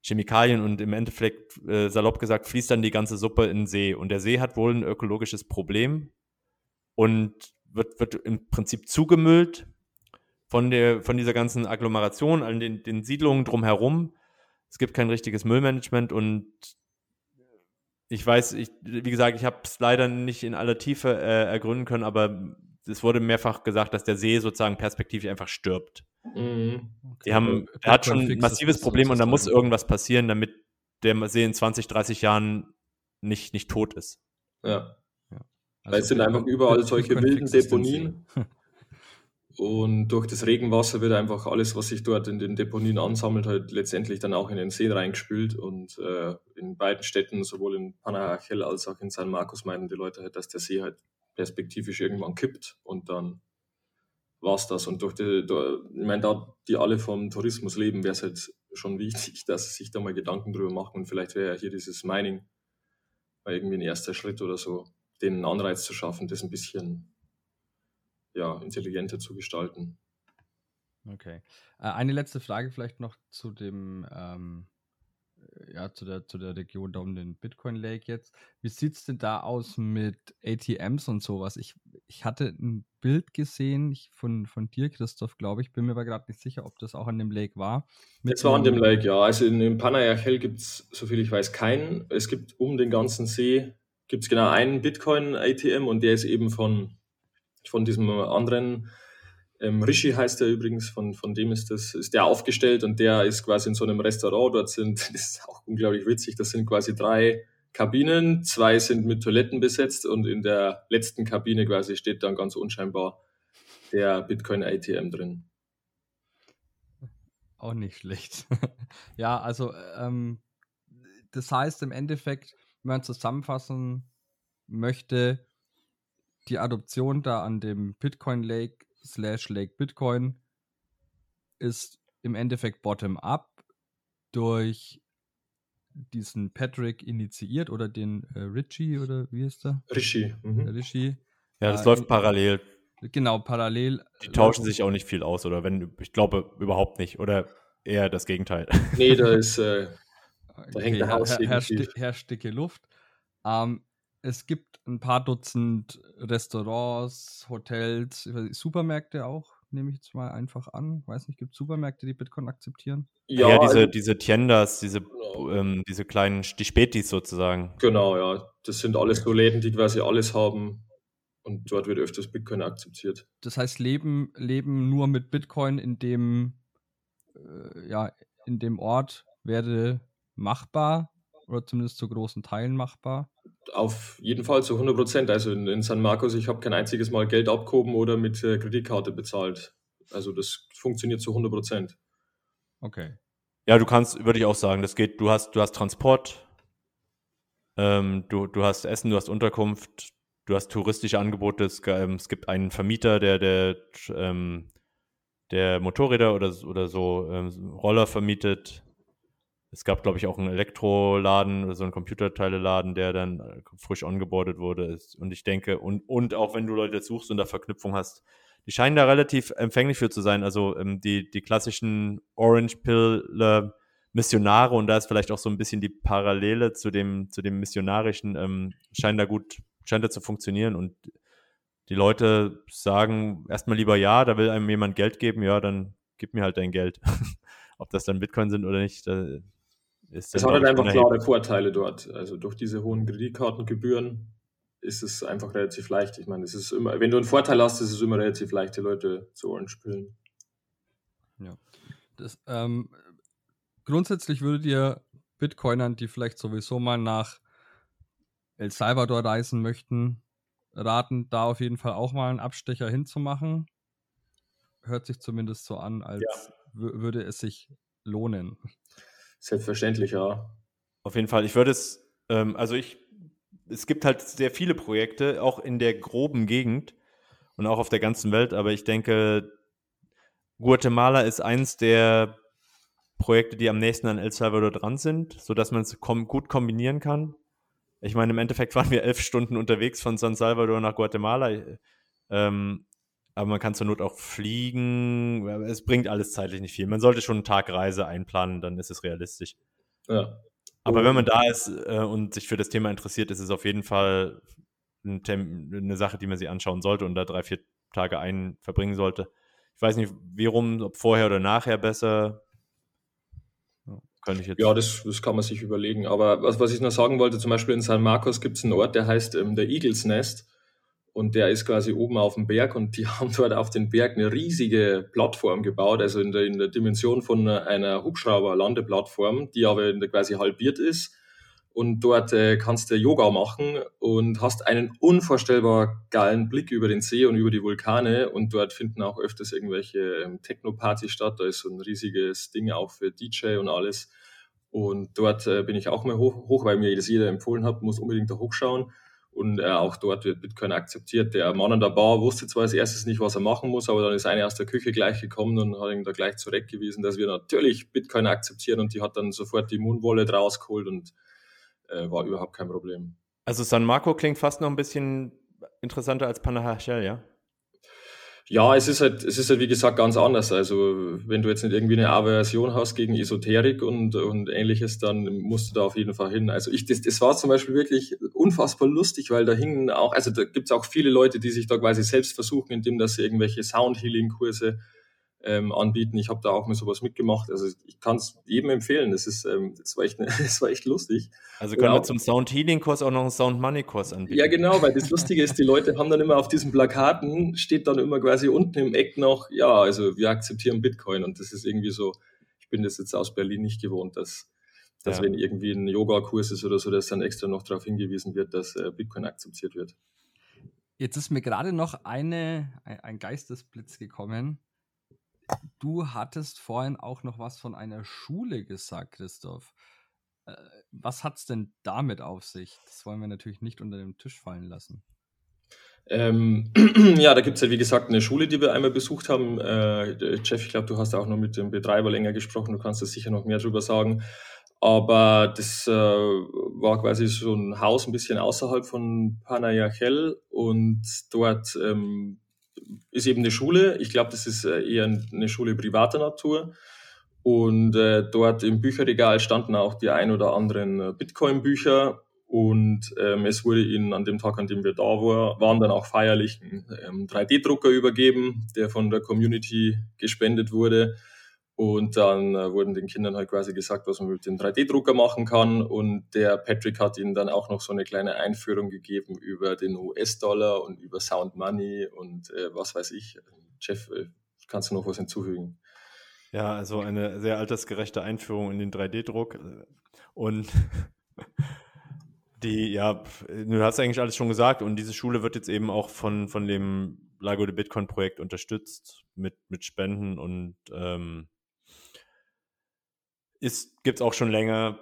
[SPEAKER 3] Chemikalien und im Endeffekt, äh, salopp gesagt, fließt dann die ganze Suppe in den See. Und der See hat wohl ein ökologisches Problem und wird, wird im Prinzip zugemüllt von, der, von dieser ganzen Agglomeration, an den, den Siedlungen drumherum. Es gibt kein richtiges Müllmanagement und ich weiß, ich, wie gesagt, ich habe es leider nicht in aller Tiefe äh, ergründen können, aber es wurde mehrfach gesagt, dass der See sozusagen perspektivisch einfach stirbt. Mhm. Okay. Die haben, er hat schon ein massives Problem und da muss irgendwas passieren, damit der See in 20, 30 Jahren nicht, nicht tot ist.
[SPEAKER 2] Ja. ja. Also Weil es sind einfach überall solche wilden Deponien. Und durch das Regenwasser wird einfach alles, was sich dort in den Deponien ansammelt, halt letztendlich dann auch in den See reingespült. Und äh, in beiden Städten, sowohl in Panajachel als auch in San Marcos, meinen die Leute halt, dass der See halt perspektivisch irgendwann kippt und dann war's das. Und durch die, durch, ich meine, da die alle vom Tourismus leben, wäre es halt schon wichtig, dass sie sich da mal Gedanken drüber machen. Und vielleicht wäre ja hier dieses Mining mal irgendwie ein erster Schritt oder so, den Anreiz zu schaffen, das ein bisschen ja, intelligenter zu gestalten.
[SPEAKER 1] Okay. Äh, eine letzte Frage vielleicht noch zu dem, ähm, ja, zu der, zu der Region da um den Bitcoin Lake jetzt. Wie sieht es denn da aus mit ATMs und sowas? Ich, ich hatte ein Bild gesehen von, von dir, Christoph, glaube ich, bin mir aber gerade nicht sicher, ob das auch an dem Lake war.
[SPEAKER 2] Es war an dem Lake, ja. Also in, in Panayachel gibt es, soviel ich weiß, keinen. Es gibt um den ganzen See, gibt es genau einen Bitcoin-ATM und der ist eben von von diesem anderen, ähm, Rishi heißt er übrigens, von, von dem ist das, ist der aufgestellt und der ist quasi in so einem Restaurant. Dort sind, das ist auch unglaublich witzig, das sind quasi drei Kabinen, zwei sind mit Toiletten besetzt und in der letzten Kabine quasi steht dann ganz unscheinbar der Bitcoin ATM drin.
[SPEAKER 1] Auch nicht schlecht. ja, also ähm, das heißt im Endeffekt, wenn man zusammenfassen möchte, die Adoption da an dem Bitcoin Lake slash Lake Bitcoin ist im Endeffekt bottom-up durch diesen Patrick initiiert oder den äh, Richie oder wie ist der?
[SPEAKER 2] Richie.
[SPEAKER 1] Mhm. Richie.
[SPEAKER 3] Ja, das äh, läuft parallel.
[SPEAKER 1] Genau, parallel.
[SPEAKER 3] Die tauschen sich auch nicht viel aus, oder wenn, ich glaube überhaupt nicht, oder eher das Gegenteil.
[SPEAKER 2] Nee, da ist, äh, da okay, hängt der Haus
[SPEAKER 1] her, herrscht, herrscht dicke Luft. Ähm, es gibt ein paar Dutzend Restaurants, Hotels, Supermärkte auch, nehme ich jetzt mal einfach an. Weiß nicht, gibt es Supermärkte, die Bitcoin akzeptieren?
[SPEAKER 3] Ja, ja diese, also, diese Tiendas, diese, genau. ähm, diese kleinen, die Spätis sozusagen.
[SPEAKER 2] Genau, ja. Das sind alles so Läden, die quasi alles haben. Und dort wird öfters Bitcoin akzeptiert.
[SPEAKER 1] Das heißt, leben, leben nur mit Bitcoin in dem, äh, ja, in dem Ort wäre machbar oder zumindest zu großen Teilen machbar.
[SPEAKER 2] Auf jeden Fall zu 100 Prozent. Also in, in, San Marcos, ich habe kein einziges Mal Geld abgehoben oder mit äh, Kreditkarte bezahlt. Also das funktioniert zu 100 Prozent.
[SPEAKER 1] Okay.
[SPEAKER 3] Ja, du kannst, würde ich auch sagen, das geht, du hast, du hast Transport, Ähm, du, du hast Essen, du hast Unterkunft, du hast touristische Angebote. Es, ähm, es gibt einen Vermieter, der, der, ähm, der Motorräder oder, oder so ähm, Roller vermietet. Es gab, glaube ich, auch einen Elektroladen oder so einen Computerteileladen, der dann äh, frisch ongeboardet wurde. Und ich denke, und, und auch wenn du Leute suchst und da Verknüpfung hast, die scheinen da relativ empfänglich für zu sein. Also ähm, die, die klassischen Orange Pill Missionare und da ist vielleicht auch so ein bisschen die Parallele zu dem, zu dem Missionarischen, ähm, scheint da gut, scheint da zu funktionieren und die Leute sagen erstmal lieber ja, da will einem jemand Geld geben, ja, dann gib mir halt dein Geld. Ob das dann Bitcoin sind oder nicht, da
[SPEAKER 2] ist das. Es hat halt einfach klare Vorteile dort. Also durch diese hohen Kreditkartengebühren ist es einfach relativ leicht. Ich meine, es ist immer, wenn du einen Vorteil hast, ist es immer relativ leicht, die Leute zu Orange pillen.
[SPEAKER 1] Ja. Das, ähm, grundsätzlich würdet ihr Bitcoinern, die vielleicht sowieso mal nach El Salvador reisen möchten, raten, da auf jeden Fall auch mal einen Abstecher hinzumachen. Hört sich zumindest so an, als ja. würde es sich lohnen.
[SPEAKER 2] Selbstverständlich, ja.
[SPEAKER 3] Auf jeden Fall. Ich würde es, ähm, also ich es gibt halt sehr viele Projekte, auch in der groben Gegend und auch auf der ganzen Welt, aber ich denke, Guatemala ist eins der Projekte, die am nächsten an El Salvador dran sind, sodass man es kom gut kombinieren kann. Ich meine, im Endeffekt waren wir elf Stunden unterwegs von San Salvador nach Guatemala. Ähm, aber man kann zur Not auch fliegen. Es bringt alles zeitlich nicht viel. Man sollte schon einen Tag Reise einplanen, dann ist es realistisch. Ja. Aber wenn man da ist äh, und sich für das Thema interessiert, ist es auf jeden Fall ein eine Sache, die man sich anschauen sollte und da drei, vier Tage ein verbringen sollte. Ich weiß nicht, wie rum, ob vorher oder nachher besser.
[SPEAKER 2] Ja, das, das kann man sich überlegen. Aber was, was ich noch sagen wollte, zum Beispiel in San Marcos gibt es einen Ort, der heißt ähm, der Eagles Nest. Und der ist quasi oben auf dem Berg und die haben dort auf den Berg eine riesige Plattform gebaut, also in der, in der Dimension von einer Hubschrauber-Landeplattform, die aber quasi halbiert ist. Und dort äh, kannst du Yoga machen und hast einen unvorstellbar geilen Blick über den See und über die Vulkane. Und dort finden auch öfters irgendwelche ähm, Techno-Partys statt. Da ist so ein riesiges Ding auch für DJ und alles. Und dort äh, bin ich auch mal hoch, hoch, weil mir das jeder empfohlen hat, muss unbedingt da hochschauen. Und äh, auch dort wird Bitcoin akzeptiert. Der Mann an der Bar wusste zwar als erstes nicht, was er machen muss, aber dann ist eine aus der Küche gleich gekommen und hat ihn da gleich zurechtgewiesen, dass wir natürlich Bitcoin akzeptieren und die hat dann sofort die Moonwallet rausgeholt und äh, war überhaupt kein Problem.
[SPEAKER 3] Also San Marco klingt fast noch ein bisschen interessanter als Panahachel, ja?
[SPEAKER 2] Ja, es ist halt, es ist halt wie gesagt ganz anders. Also wenn du jetzt nicht irgendwie eine Aversion hast gegen Esoterik und, und ähnliches, dann musst du da auf jeden Fall hin. Also ich, das, das war zum Beispiel wirklich unfassbar lustig, weil da hingen auch, also da gibt es auch viele Leute, die sich da quasi selbst versuchen, indem dass sie irgendwelche Sound-Healing-Kurse ähm, anbieten. Ich habe da auch mal sowas mitgemacht. Also ich kann es jedem empfehlen. Das ist, ähm, das war echt, das war echt lustig.
[SPEAKER 3] Also können wir zum Sound Healing Kurs auch noch einen Sound Money Kurs anbieten?
[SPEAKER 2] Ja, genau, weil das Lustige ist, die Leute haben dann immer auf diesen Plakaten steht dann immer quasi unten im Eck noch, ja, also wir akzeptieren Bitcoin und das ist irgendwie so. Ich bin das jetzt aus Berlin nicht gewohnt, dass dass ja. wenn irgendwie ein Yoga-Kurs ist oder so, dass dann extra noch darauf hingewiesen wird, dass äh, Bitcoin akzeptiert wird.
[SPEAKER 1] Jetzt ist mir gerade noch eine, ein Geistesblitz gekommen. Du hattest vorhin auch noch was von einer Schule gesagt, Christoph. Äh, was hat es denn damit auf sich? Das wollen wir natürlich nicht unter den Tisch fallen lassen.
[SPEAKER 2] Ähm, ja, da gibt es ja wie gesagt eine Schule, die wir einmal besucht haben. Äh, Jeff, ich glaube, du hast auch noch mit dem Betreiber länger gesprochen, du kannst da sicher noch mehr drüber sagen. Aber das äh, war quasi so ein Haus ein bisschen außerhalb von Panayachel und dort ähm, ist eben eine Schule. Ich glaube, das ist äh, eher eine Schule privater Natur. Und äh, dort im Bücherregal standen auch die ein oder anderen äh, Bitcoin-Bücher. Und ähm, es wurde ihnen an dem Tag, an dem wir da war, waren, dann auch feierlich ein ähm, 3D-Drucker übergeben, der von der Community gespendet wurde. Und dann äh, wurden den Kindern halt quasi gesagt, was man mit dem 3D-Drucker machen kann. Und der Patrick hat ihnen dann auch noch so eine kleine Einführung gegeben über den US-Dollar und über Sound Money und äh, was weiß ich. Jeff, äh, kannst du noch was hinzufügen?
[SPEAKER 3] Ja, also eine sehr altersgerechte Einführung in den 3D-Druck. Und die, ja, du hast eigentlich alles schon gesagt. Und diese Schule wird jetzt eben auch von, von dem Lago de Bitcoin-Projekt unterstützt mit, mit Spenden und ähm, gibt es auch schon länger.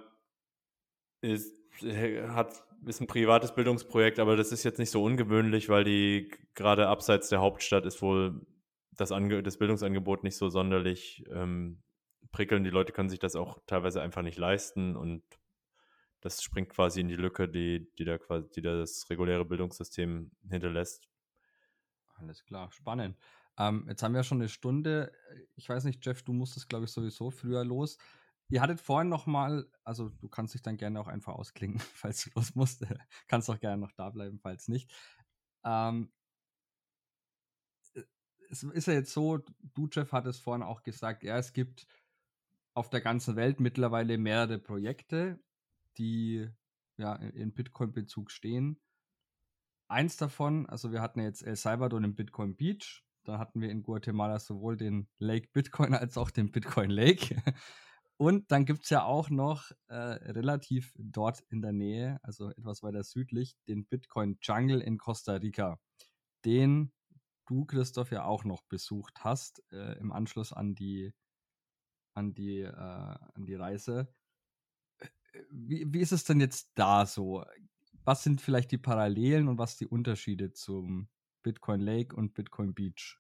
[SPEAKER 3] Ist, hat, ist ein privates Bildungsprojekt, aber das ist jetzt nicht so ungewöhnlich, weil die gerade abseits der Hauptstadt ist wohl das, Ange das Bildungsangebot nicht so sonderlich ähm, prickeln. Die Leute können sich das auch teilweise einfach nicht leisten und das springt quasi in die Lücke, die, die, da quasi, die das reguläre Bildungssystem hinterlässt.
[SPEAKER 1] Alles klar, spannend. Ähm, jetzt haben wir schon eine Stunde. Ich weiß nicht, Jeff, du musstest, glaube ich, sowieso früher los. Ihr hattet vorhin noch mal, also du kannst dich dann gerne auch einfach ausklingen, falls du los musst. kannst auch gerne noch da bleiben, falls nicht. Ähm, es ist ja jetzt so, du, Jeff, hattest vorhin auch gesagt, ja, es gibt auf der ganzen Welt mittlerweile mehrere Projekte, die ja in Bitcoin-Bezug stehen. Eins davon, also wir hatten jetzt El Salvador im Bitcoin Beach, da hatten wir in Guatemala sowohl den Lake Bitcoin als auch den Bitcoin Lake. Und dann gibt es ja auch noch äh, relativ dort in der Nähe, also etwas weiter südlich, den Bitcoin Jungle in Costa Rica, den du, Christoph, ja auch noch besucht hast äh, im Anschluss an die, an die, äh, an die Reise. Äh, wie, wie ist es denn jetzt da so? Was sind vielleicht die Parallelen und was die Unterschiede zum Bitcoin Lake und Bitcoin Beach?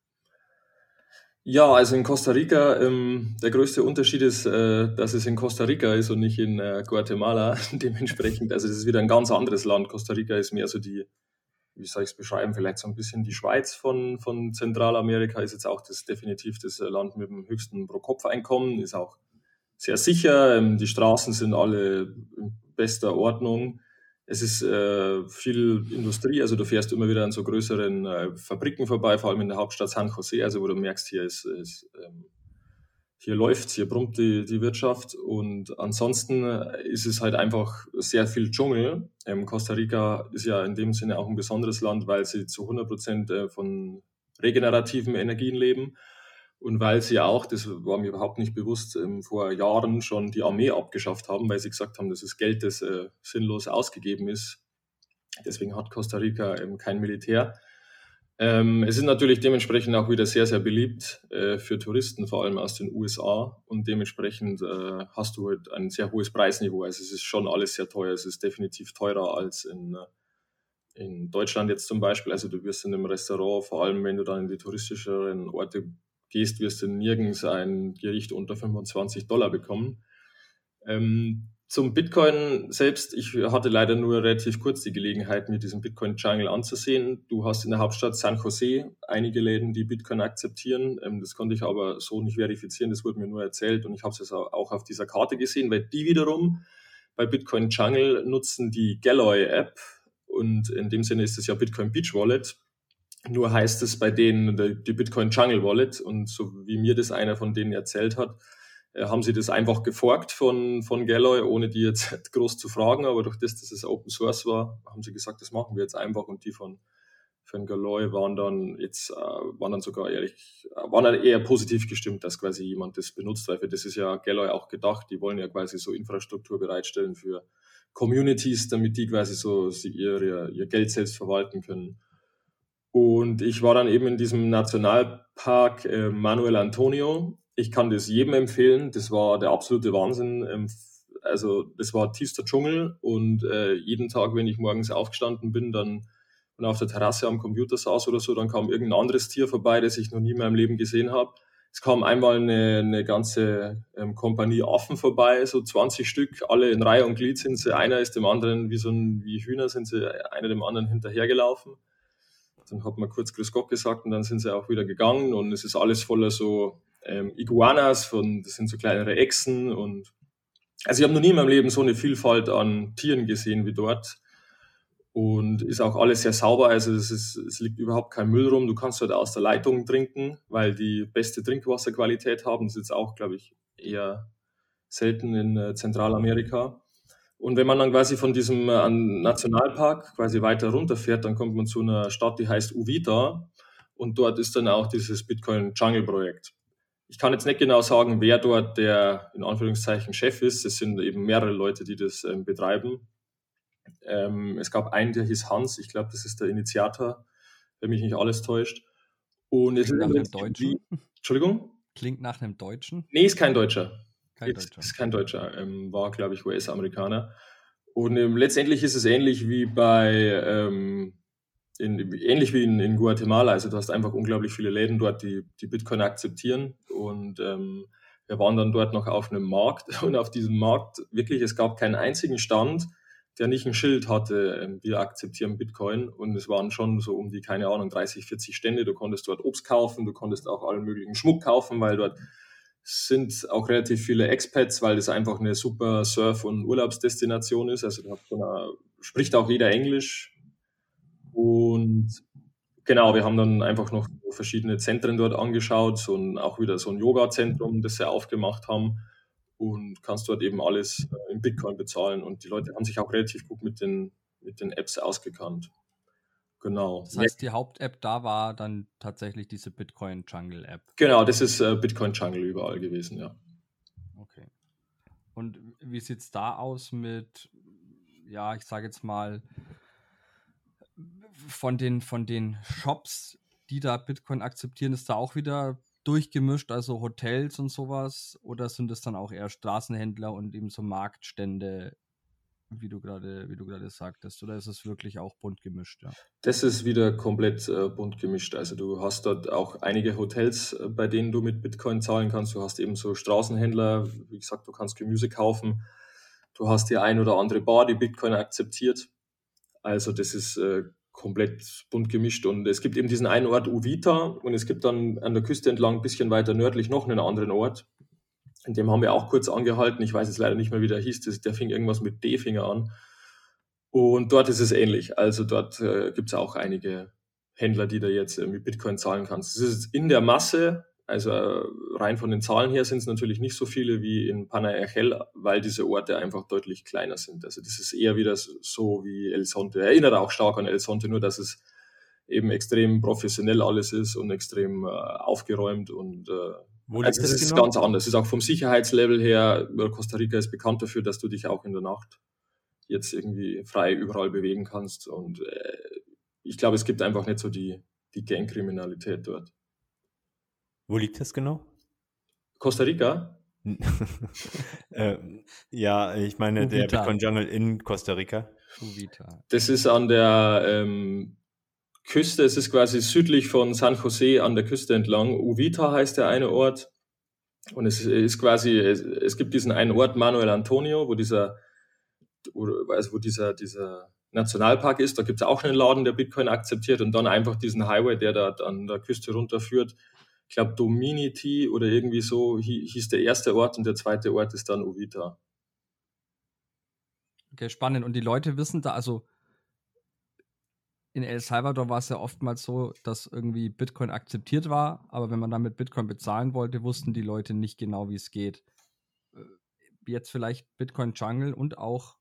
[SPEAKER 2] Ja, also in Costa Rica, ähm, der größte Unterschied ist, äh, dass es in Costa Rica ist und nicht in äh, Guatemala. Dementsprechend, also das ist wieder ein ganz anderes Land. Costa Rica ist mehr so die, wie soll ich es beschreiben, vielleicht so ein bisschen die Schweiz von, von Zentralamerika, ist jetzt auch das definitiv das äh, Land mit dem höchsten Pro-Kopf-Einkommen, ist auch sehr sicher. Ähm, die Straßen sind alle in bester Ordnung. Es ist äh, viel Industrie, also du fährst immer wieder an so größeren äh, Fabriken vorbei, vor allem in der Hauptstadt San Jose, also wo du merkst, hier ist, ist ähm, hier läuft, hier brummt die, die Wirtschaft und ansonsten äh, ist es halt einfach sehr viel Dschungel. Ähm, Costa Rica ist ja in dem Sinne auch ein besonderes Land, weil sie zu 100 Prozent äh, von regenerativen Energien leben und weil sie auch, das war mir überhaupt nicht bewusst, ähm, vor Jahren schon die Armee abgeschafft haben, weil sie gesagt haben, das ist Geld, das äh, sinnlos ausgegeben ist. Deswegen hat Costa Rica ähm, kein Militär. Ähm, es ist natürlich dementsprechend auch wieder sehr, sehr beliebt äh, für Touristen, vor allem aus den USA. Und dementsprechend äh, hast du halt ein sehr hohes Preisniveau. Also es ist schon alles sehr teuer. Es ist definitiv teurer als in, äh, in Deutschland jetzt zum Beispiel. Also du wirst in einem Restaurant, vor allem wenn du dann in die touristischeren Orte gehst, wirst du nirgends ein Gericht unter 25 Dollar bekommen. Ähm, zum Bitcoin selbst, ich hatte leider nur relativ kurz die Gelegenheit, mir diesen Bitcoin Jungle anzusehen. Du hast in der Hauptstadt San Jose einige Läden, die Bitcoin akzeptieren. Ähm, das konnte ich aber so nicht verifizieren, das wurde mir nur erzählt und ich habe es auch auf dieser Karte gesehen, weil die wiederum bei Bitcoin Jungle nutzen die Galloy App und in dem Sinne ist es ja Bitcoin Beach Wallet nur heißt es bei denen die Bitcoin Jungle Wallet und so wie mir das einer von denen erzählt hat, äh, haben sie das einfach geforkt von, von Galloy, ohne die jetzt groß zu fragen, aber durch das, dass es Open Source war, haben sie gesagt, das machen wir jetzt einfach. Und die von, von Galloy waren dann jetzt, äh, waren dann sogar ehrlich, waren dann eher positiv gestimmt, dass quasi jemand das benutzt, weil für das ist ja Galloy auch gedacht, die wollen ja quasi so Infrastruktur bereitstellen für Communities, damit die quasi so ihr, ihr Geld selbst verwalten können. Und ich war dann eben in diesem Nationalpark äh, Manuel Antonio. Ich kann das jedem empfehlen. Das war der absolute Wahnsinn. Ähm, also das war tiefster Dschungel und äh, jeden Tag, wenn ich morgens aufgestanden bin, dann und auf der Terrasse am Computer saß oder so, dann kam irgendein anderes Tier vorbei, das ich noch nie in meinem Leben gesehen habe. Es kam einmal eine, eine ganze ähm, Kompanie Affen vorbei, so 20 Stück, alle in Reihe und Glied sind sie. Einer ist dem anderen wie so ein, wie Hühner sind sie einer dem anderen hinterhergelaufen. Dann hat man kurz Grüß Gott gesagt und dann sind sie auch wieder gegangen und es ist alles voller so ähm, Iguanas, von, das sind so kleinere Echsen und also ich habe noch nie in meinem Leben so eine Vielfalt an Tieren gesehen wie dort und ist auch alles sehr sauber, also es, ist, es liegt überhaupt kein Müll rum, du kannst halt aus der Leitung trinken, weil die beste Trinkwasserqualität haben, das ist jetzt auch, glaube ich, eher selten in äh, Zentralamerika. Und wenn man dann quasi von diesem äh, Nationalpark quasi weiter runterfährt, dann kommt man zu einer Stadt, die heißt Uvita. Und dort ist dann auch dieses Bitcoin Jungle Projekt. Ich kann jetzt nicht genau sagen, wer dort der in Anführungszeichen Chef ist. Es sind eben mehrere Leute, die das ähm, betreiben. Ähm, es gab einen, der hieß Hans. Ich glaube, das ist der Initiator, wenn mich nicht alles täuscht.
[SPEAKER 1] Und Klingt nach einem Deutschen.
[SPEAKER 2] Entschuldigung?
[SPEAKER 1] Klingt nach einem Deutschen.
[SPEAKER 2] Nee, ist kein Deutscher. Kein Deutscher. Ist kein Deutscher, ähm, war, glaube ich, US-Amerikaner. Und ähm, letztendlich ist es ähnlich wie bei, ähm, in, ähnlich wie in, in, Guatemala. Also du hast einfach unglaublich viele Läden dort, die, die Bitcoin akzeptieren. Und ähm, wir waren dann dort noch auf einem Markt und auf diesem Markt wirklich, es gab keinen einzigen Stand, der nicht ein Schild hatte, ähm, wir akzeptieren Bitcoin. Und es waren schon so um die, keine Ahnung, 30, 40 Stände. Du konntest dort Obst kaufen, du konntest auch allen möglichen Schmuck kaufen, weil dort sind auch relativ viele Expats, weil das einfach eine super Surf- und Urlaubsdestination ist. Also da spricht auch jeder Englisch. Und genau, wir haben dann einfach noch verschiedene Zentren dort angeschaut und auch wieder so ein Yoga-Zentrum, das sie aufgemacht haben und kannst dort eben alles äh, in Bitcoin bezahlen. Und die Leute haben sich auch relativ gut mit den, mit den Apps ausgekannt. Genau.
[SPEAKER 1] Das heißt, die Haupt-App da war dann tatsächlich diese Bitcoin Jungle App.
[SPEAKER 2] Genau, das ist äh, Bitcoin Jungle überall gewesen, ja.
[SPEAKER 1] Okay. Und wie sieht es da aus mit, ja, ich sage jetzt mal, von den, von den Shops, die da Bitcoin akzeptieren, ist da auch wieder durchgemischt, also Hotels und sowas? Oder sind es dann auch eher Straßenhändler und eben so Marktstände, wie du gerade, wie du gerade sagtest? Oder ist es wirklich auch bunt gemischt? Ja?
[SPEAKER 2] Das ist wieder komplett äh, bunt gemischt. Also du hast dort auch einige Hotels, äh, bei denen du mit Bitcoin zahlen kannst. Du hast eben so Straßenhändler, wie gesagt, du kannst Gemüse kaufen. Du hast die ein oder andere Bar, die Bitcoin akzeptiert. Also das ist äh, komplett bunt gemischt. Und es gibt eben diesen einen Ort Uvita und es gibt dann an der Küste entlang ein bisschen weiter nördlich noch einen anderen Ort. In dem haben wir auch kurz angehalten. Ich weiß jetzt leider nicht mehr, wie der hieß. Das, der fing irgendwas mit D-Finger an. Und dort ist es ähnlich. Also dort äh, gibt es auch einige Händler, die da jetzt äh, mit Bitcoin zahlen kannst. Es ist in der Masse also äh, rein von den Zahlen her sind es natürlich nicht so viele wie in Panayachel, weil diese Orte einfach deutlich kleiner sind. Also das ist eher wieder so wie El Sonte. Erinnert auch stark an El Sonte, nur dass es eben extrem professionell alles ist und extrem äh, aufgeräumt und äh, Wo also das ist genau? ganz anders. Es ist auch vom Sicherheitslevel her, Costa Rica ist bekannt dafür, dass du dich auch in der Nacht jetzt irgendwie frei überall bewegen kannst. Und äh, ich glaube, es gibt einfach nicht so die, die Gangkriminalität dort.
[SPEAKER 3] Wo liegt das genau?
[SPEAKER 2] Costa Rica?
[SPEAKER 3] äh, ja, ich meine Uvita. der Bitcoin Jungle in Costa Rica.
[SPEAKER 2] Uvita. Das ist an der ähm, Küste, es ist quasi südlich von San Jose an der Küste entlang. Uvita heißt der eine Ort. Und es ist quasi, es, es gibt diesen einen Ort, Manuel Antonio, wo dieser, also wo dieser, dieser Nationalpark ist. Da gibt es auch einen Laden, der Bitcoin akzeptiert und dann einfach diesen Highway, der da an der Küste runterführt ich glaube, Dominity oder irgendwie so hieß der erste Ort und der zweite Ort ist dann Uvita.
[SPEAKER 1] Okay, spannend. Und die Leute wissen da, also in El Salvador war es ja oftmals so, dass irgendwie Bitcoin akzeptiert war, aber wenn man damit Bitcoin bezahlen wollte, wussten die Leute nicht genau, wie es geht. Äh, jetzt vielleicht Bitcoin Jungle und auch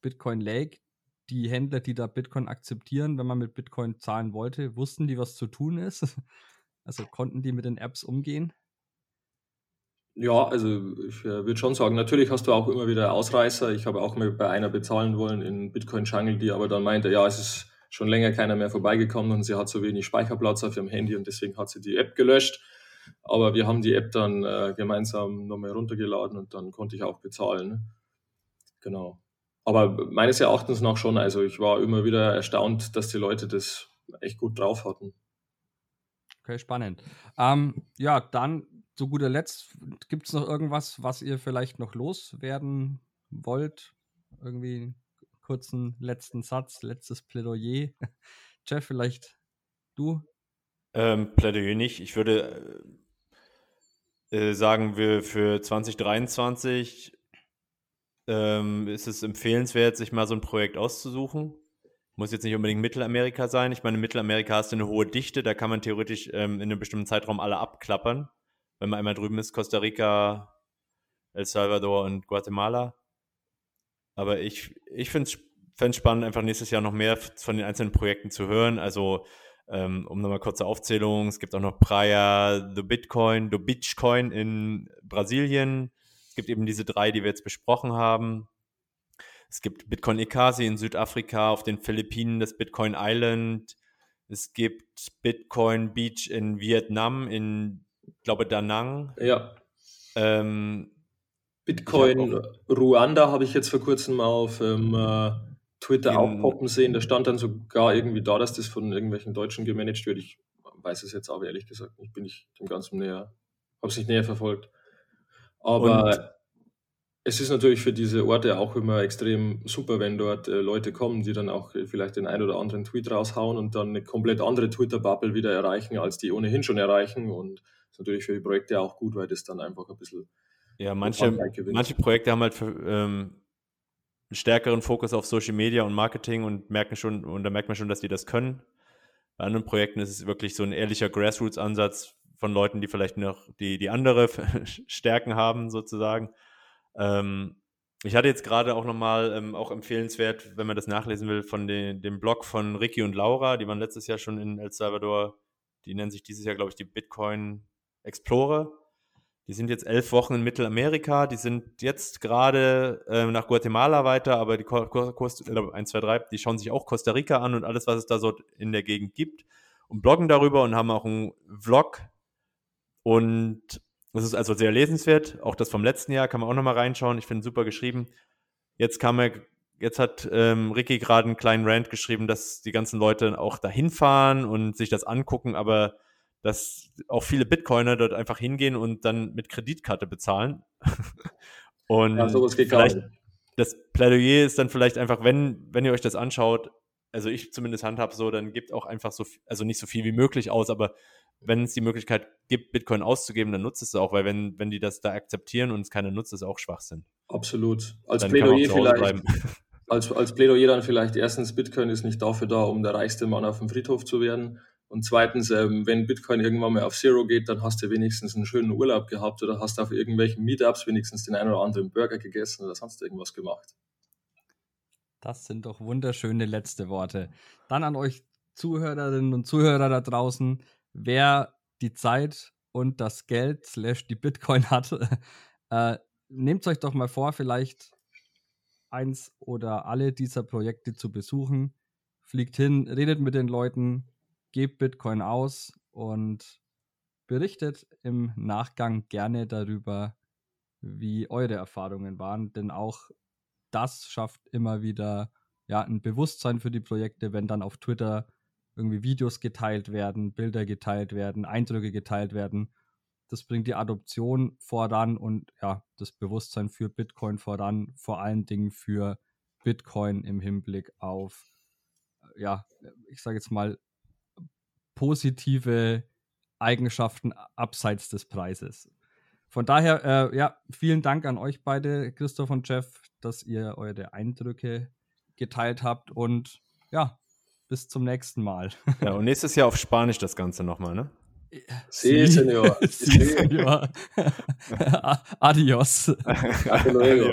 [SPEAKER 1] Bitcoin Lake, die Händler, die da Bitcoin akzeptieren, wenn man mit Bitcoin zahlen wollte, wussten die, was zu tun ist? Also konnten die mit den Apps umgehen?
[SPEAKER 2] Ja, also ich äh, würde schon sagen, natürlich hast du auch immer wieder Ausreißer. Ich habe auch mal bei einer bezahlen wollen in Bitcoin Jungle, die aber dann meinte, ja, es ist schon länger keiner mehr vorbeigekommen und sie hat so wenig Speicherplatz auf ihrem Handy und deswegen hat sie die App gelöscht. Aber wir haben die App dann äh, gemeinsam nochmal runtergeladen und dann konnte ich auch bezahlen. Genau. Aber meines Erachtens nach schon, also ich war immer wieder erstaunt, dass die Leute das echt gut drauf hatten.
[SPEAKER 1] Okay, spannend. Ähm, ja, dann zu guter Letzt, gibt es noch irgendwas, was ihr vielleicht noch loswerden wollt? Irgendwie kurzen letzten Satz, letztes Plädoyer. Jeff, vielleicht du?
[SPEAKER 3] Ähm, Plädoyer nicht. Ich würde äh, äh sagen, wir für 2023 ähm, ist es empfehlenswert, sich mal so ein Projekt auszusuchen muss jetzt nicht unbedingt Mittelamerika sein. Ich meine, Mittelamerika hast du eine hohe Dichte, da kann man theoretisch ähm, in einem bestimmten Zeitraum alle abklappern. Wenn man einmal drüben ist, Costa Rica, El Salvador und Guatemala. Aber ich, ich finde es spannend, einfach nächstes Jahr noch mehr von den einzelnen Projekten zu hören. Also, ähm, um nochmal kurze Aufzählung, es gibt auch noch Praia, The Bitcoin, The Bitcoin in Brasilien. Es gibt eben diese drei, die wir jetzt besprochen haben. Es gibt Bitcoin Ekasi in Südafrika, auf den Philippinen das Bitcoin Island. Es gibt Bitcoin Beach in Vietnam, in, glaube Da Nang.
[SPEAKER 2] Ja.
[SPEAKER 3] Ähm,
[SPEAKER 2] Bitcoin Ruanda habe ich jetzt vor kurzem mal auf ähm, äh, Twitter in, auch poppen sehen. Da stand dann sogar irgendwie da, dass das von irgendwelchen Deutschen gemanagt wird. Ich weiß es jetzt aber ehrlich gesagt nicht. Bin ich dem Ganzen näher, habe es nicht näher verfolgt. Aber es ist natürlich für diese Orte auch immer extrem super, wenn dort äh, Leute kommen, die dann auch äh, vielleicht den ein oder anderen Tweet raushauen und dann eine komplett andere Twitter-Bubble wieder erreichen, als die ohnehin schon erreichen. Und das ist natürlich für die Projekte auch gut, weil das dann einfach ein bisschen.
[SPEAKER 3] Ja, manche, manche Projekte haben halt für, ähm, einen stärkeren Fokus auf Social Media und Marketing und merken schon, und da merkt man schon, dass die das können. Bei anderen Projekten ist es wirklich so ein ehrlicher Grassroots-Ansatz von Leuten, die vielleicht noch die, die andere Stärken haben, sozusagen. Ähm, ich hatte jetzt gerade auch nochmal, ähm, auch empfehlenswert, wenn man das nachlesen will, von den, dem Blog von Ricky und Laura, die waren letztes Jahr schon in El Salvador. Die nennen sich dieses Jahr, glaube ich, die Bitcoin Explorer. Die sind jetzt elf Wochen in Mittelamerika. Die sind jetzt gerade äh, nach Guatemala weiter, aber die Costa, äh, 1, 2, 3, die schauen sich auch Costa Rica an und alles, was es da so in der Gegend gibt und bloggen darüber und haben auch einen Vlog. Und das ist also sehr lesenswert. Auch das vom letzten Jahr kann man auch nochmal reinschauen. Ich finde super geschrieben. Jetzt kam er, jetzt hat ähm, Ricky gerade einen kleinen Rant geschrieben, dass die ganzen Leute auch dahin fahren und sich das angucken, aber dass auch viele Bitcoiner dort einfach hingehen und dann mit Kreditkarte bezahlen. und ja, sowas geht vielleicht, das Plädoyer ist dann vielleicht einfach, wenn, wenn ihr euch das anschaut, also ich zumindest handhab so, dann gibt auch einfach so, also nicht so viel wie möglich aus, aber wenn es die Möglichkeit gibt, Bitcoin auszugeben, dann nutzt es auch, weil wenn, wenn die das da akzeptieren und es keiner nutzt, ist auch Schwachsinn.
[SPEAKER 2] Absolut. Als dann Plädoyer vielleicht. Als, als Plädoyer dann vielleicht erstens, Bitcoin ist nicht dafür da, um der reichste Mann auf dem Friedhof zu werden. Und zweitens, ähm, wenn Bitcoin irgendwann mal auf Zero geht, dann hast du wenigstens einen schönen Urlaub gehabt oder hast auf irgendwelchen Meetups wenigstens den einen oder anderen Burger gegessen oder sonst irgendwas gemacht.
[SPEAKER 1] Das sind doch wunderschöne letzte Worte. Dann an euch Zuhörerinnen und Zuhörer da draußen wer die Zeit und das Geld slash die Bitcoin hat, äh, nehmt euch doch mal vor, vielleicht eins oder alle dieser Projekte zu besuchen. Fliegt hin, redet mit den Leuten, gebt Bitcoin aus und berichtet im Nachgang gerne darüber, wie eure Erfahrungen waren, denn auch das schafft immer wieder ja, ein Bewusstsein für die Projekte, wenn dann auf Twitter irgendwie Videos geteilt werden, Bilder geteilt werden, Eindrücke geteilt werden. Das bringt die Adoption voran und ja, das Bewusstsein für Bitcoin voran, vor allen Dingen für Bitcoin im Hinblick auf, ja, ich sage jetzt mal, positive Eigenschaften abseits des Preises. Von daher, äh, ja, vielen Dank an euch beide, Christoph und Jeff, dass ihr eure Eindrücke geteilt habt und ja, bis zum nächsten Mal.
[SPEAKER 3] Ja, und nächstes Jahr auf Spanisch das Ganze nochmal, ne?
[SPEAKER 2] Sí, señor. Sí,
[SPEAKER 1] señor. Adios.
[SPEAKER 2] Hasta luego.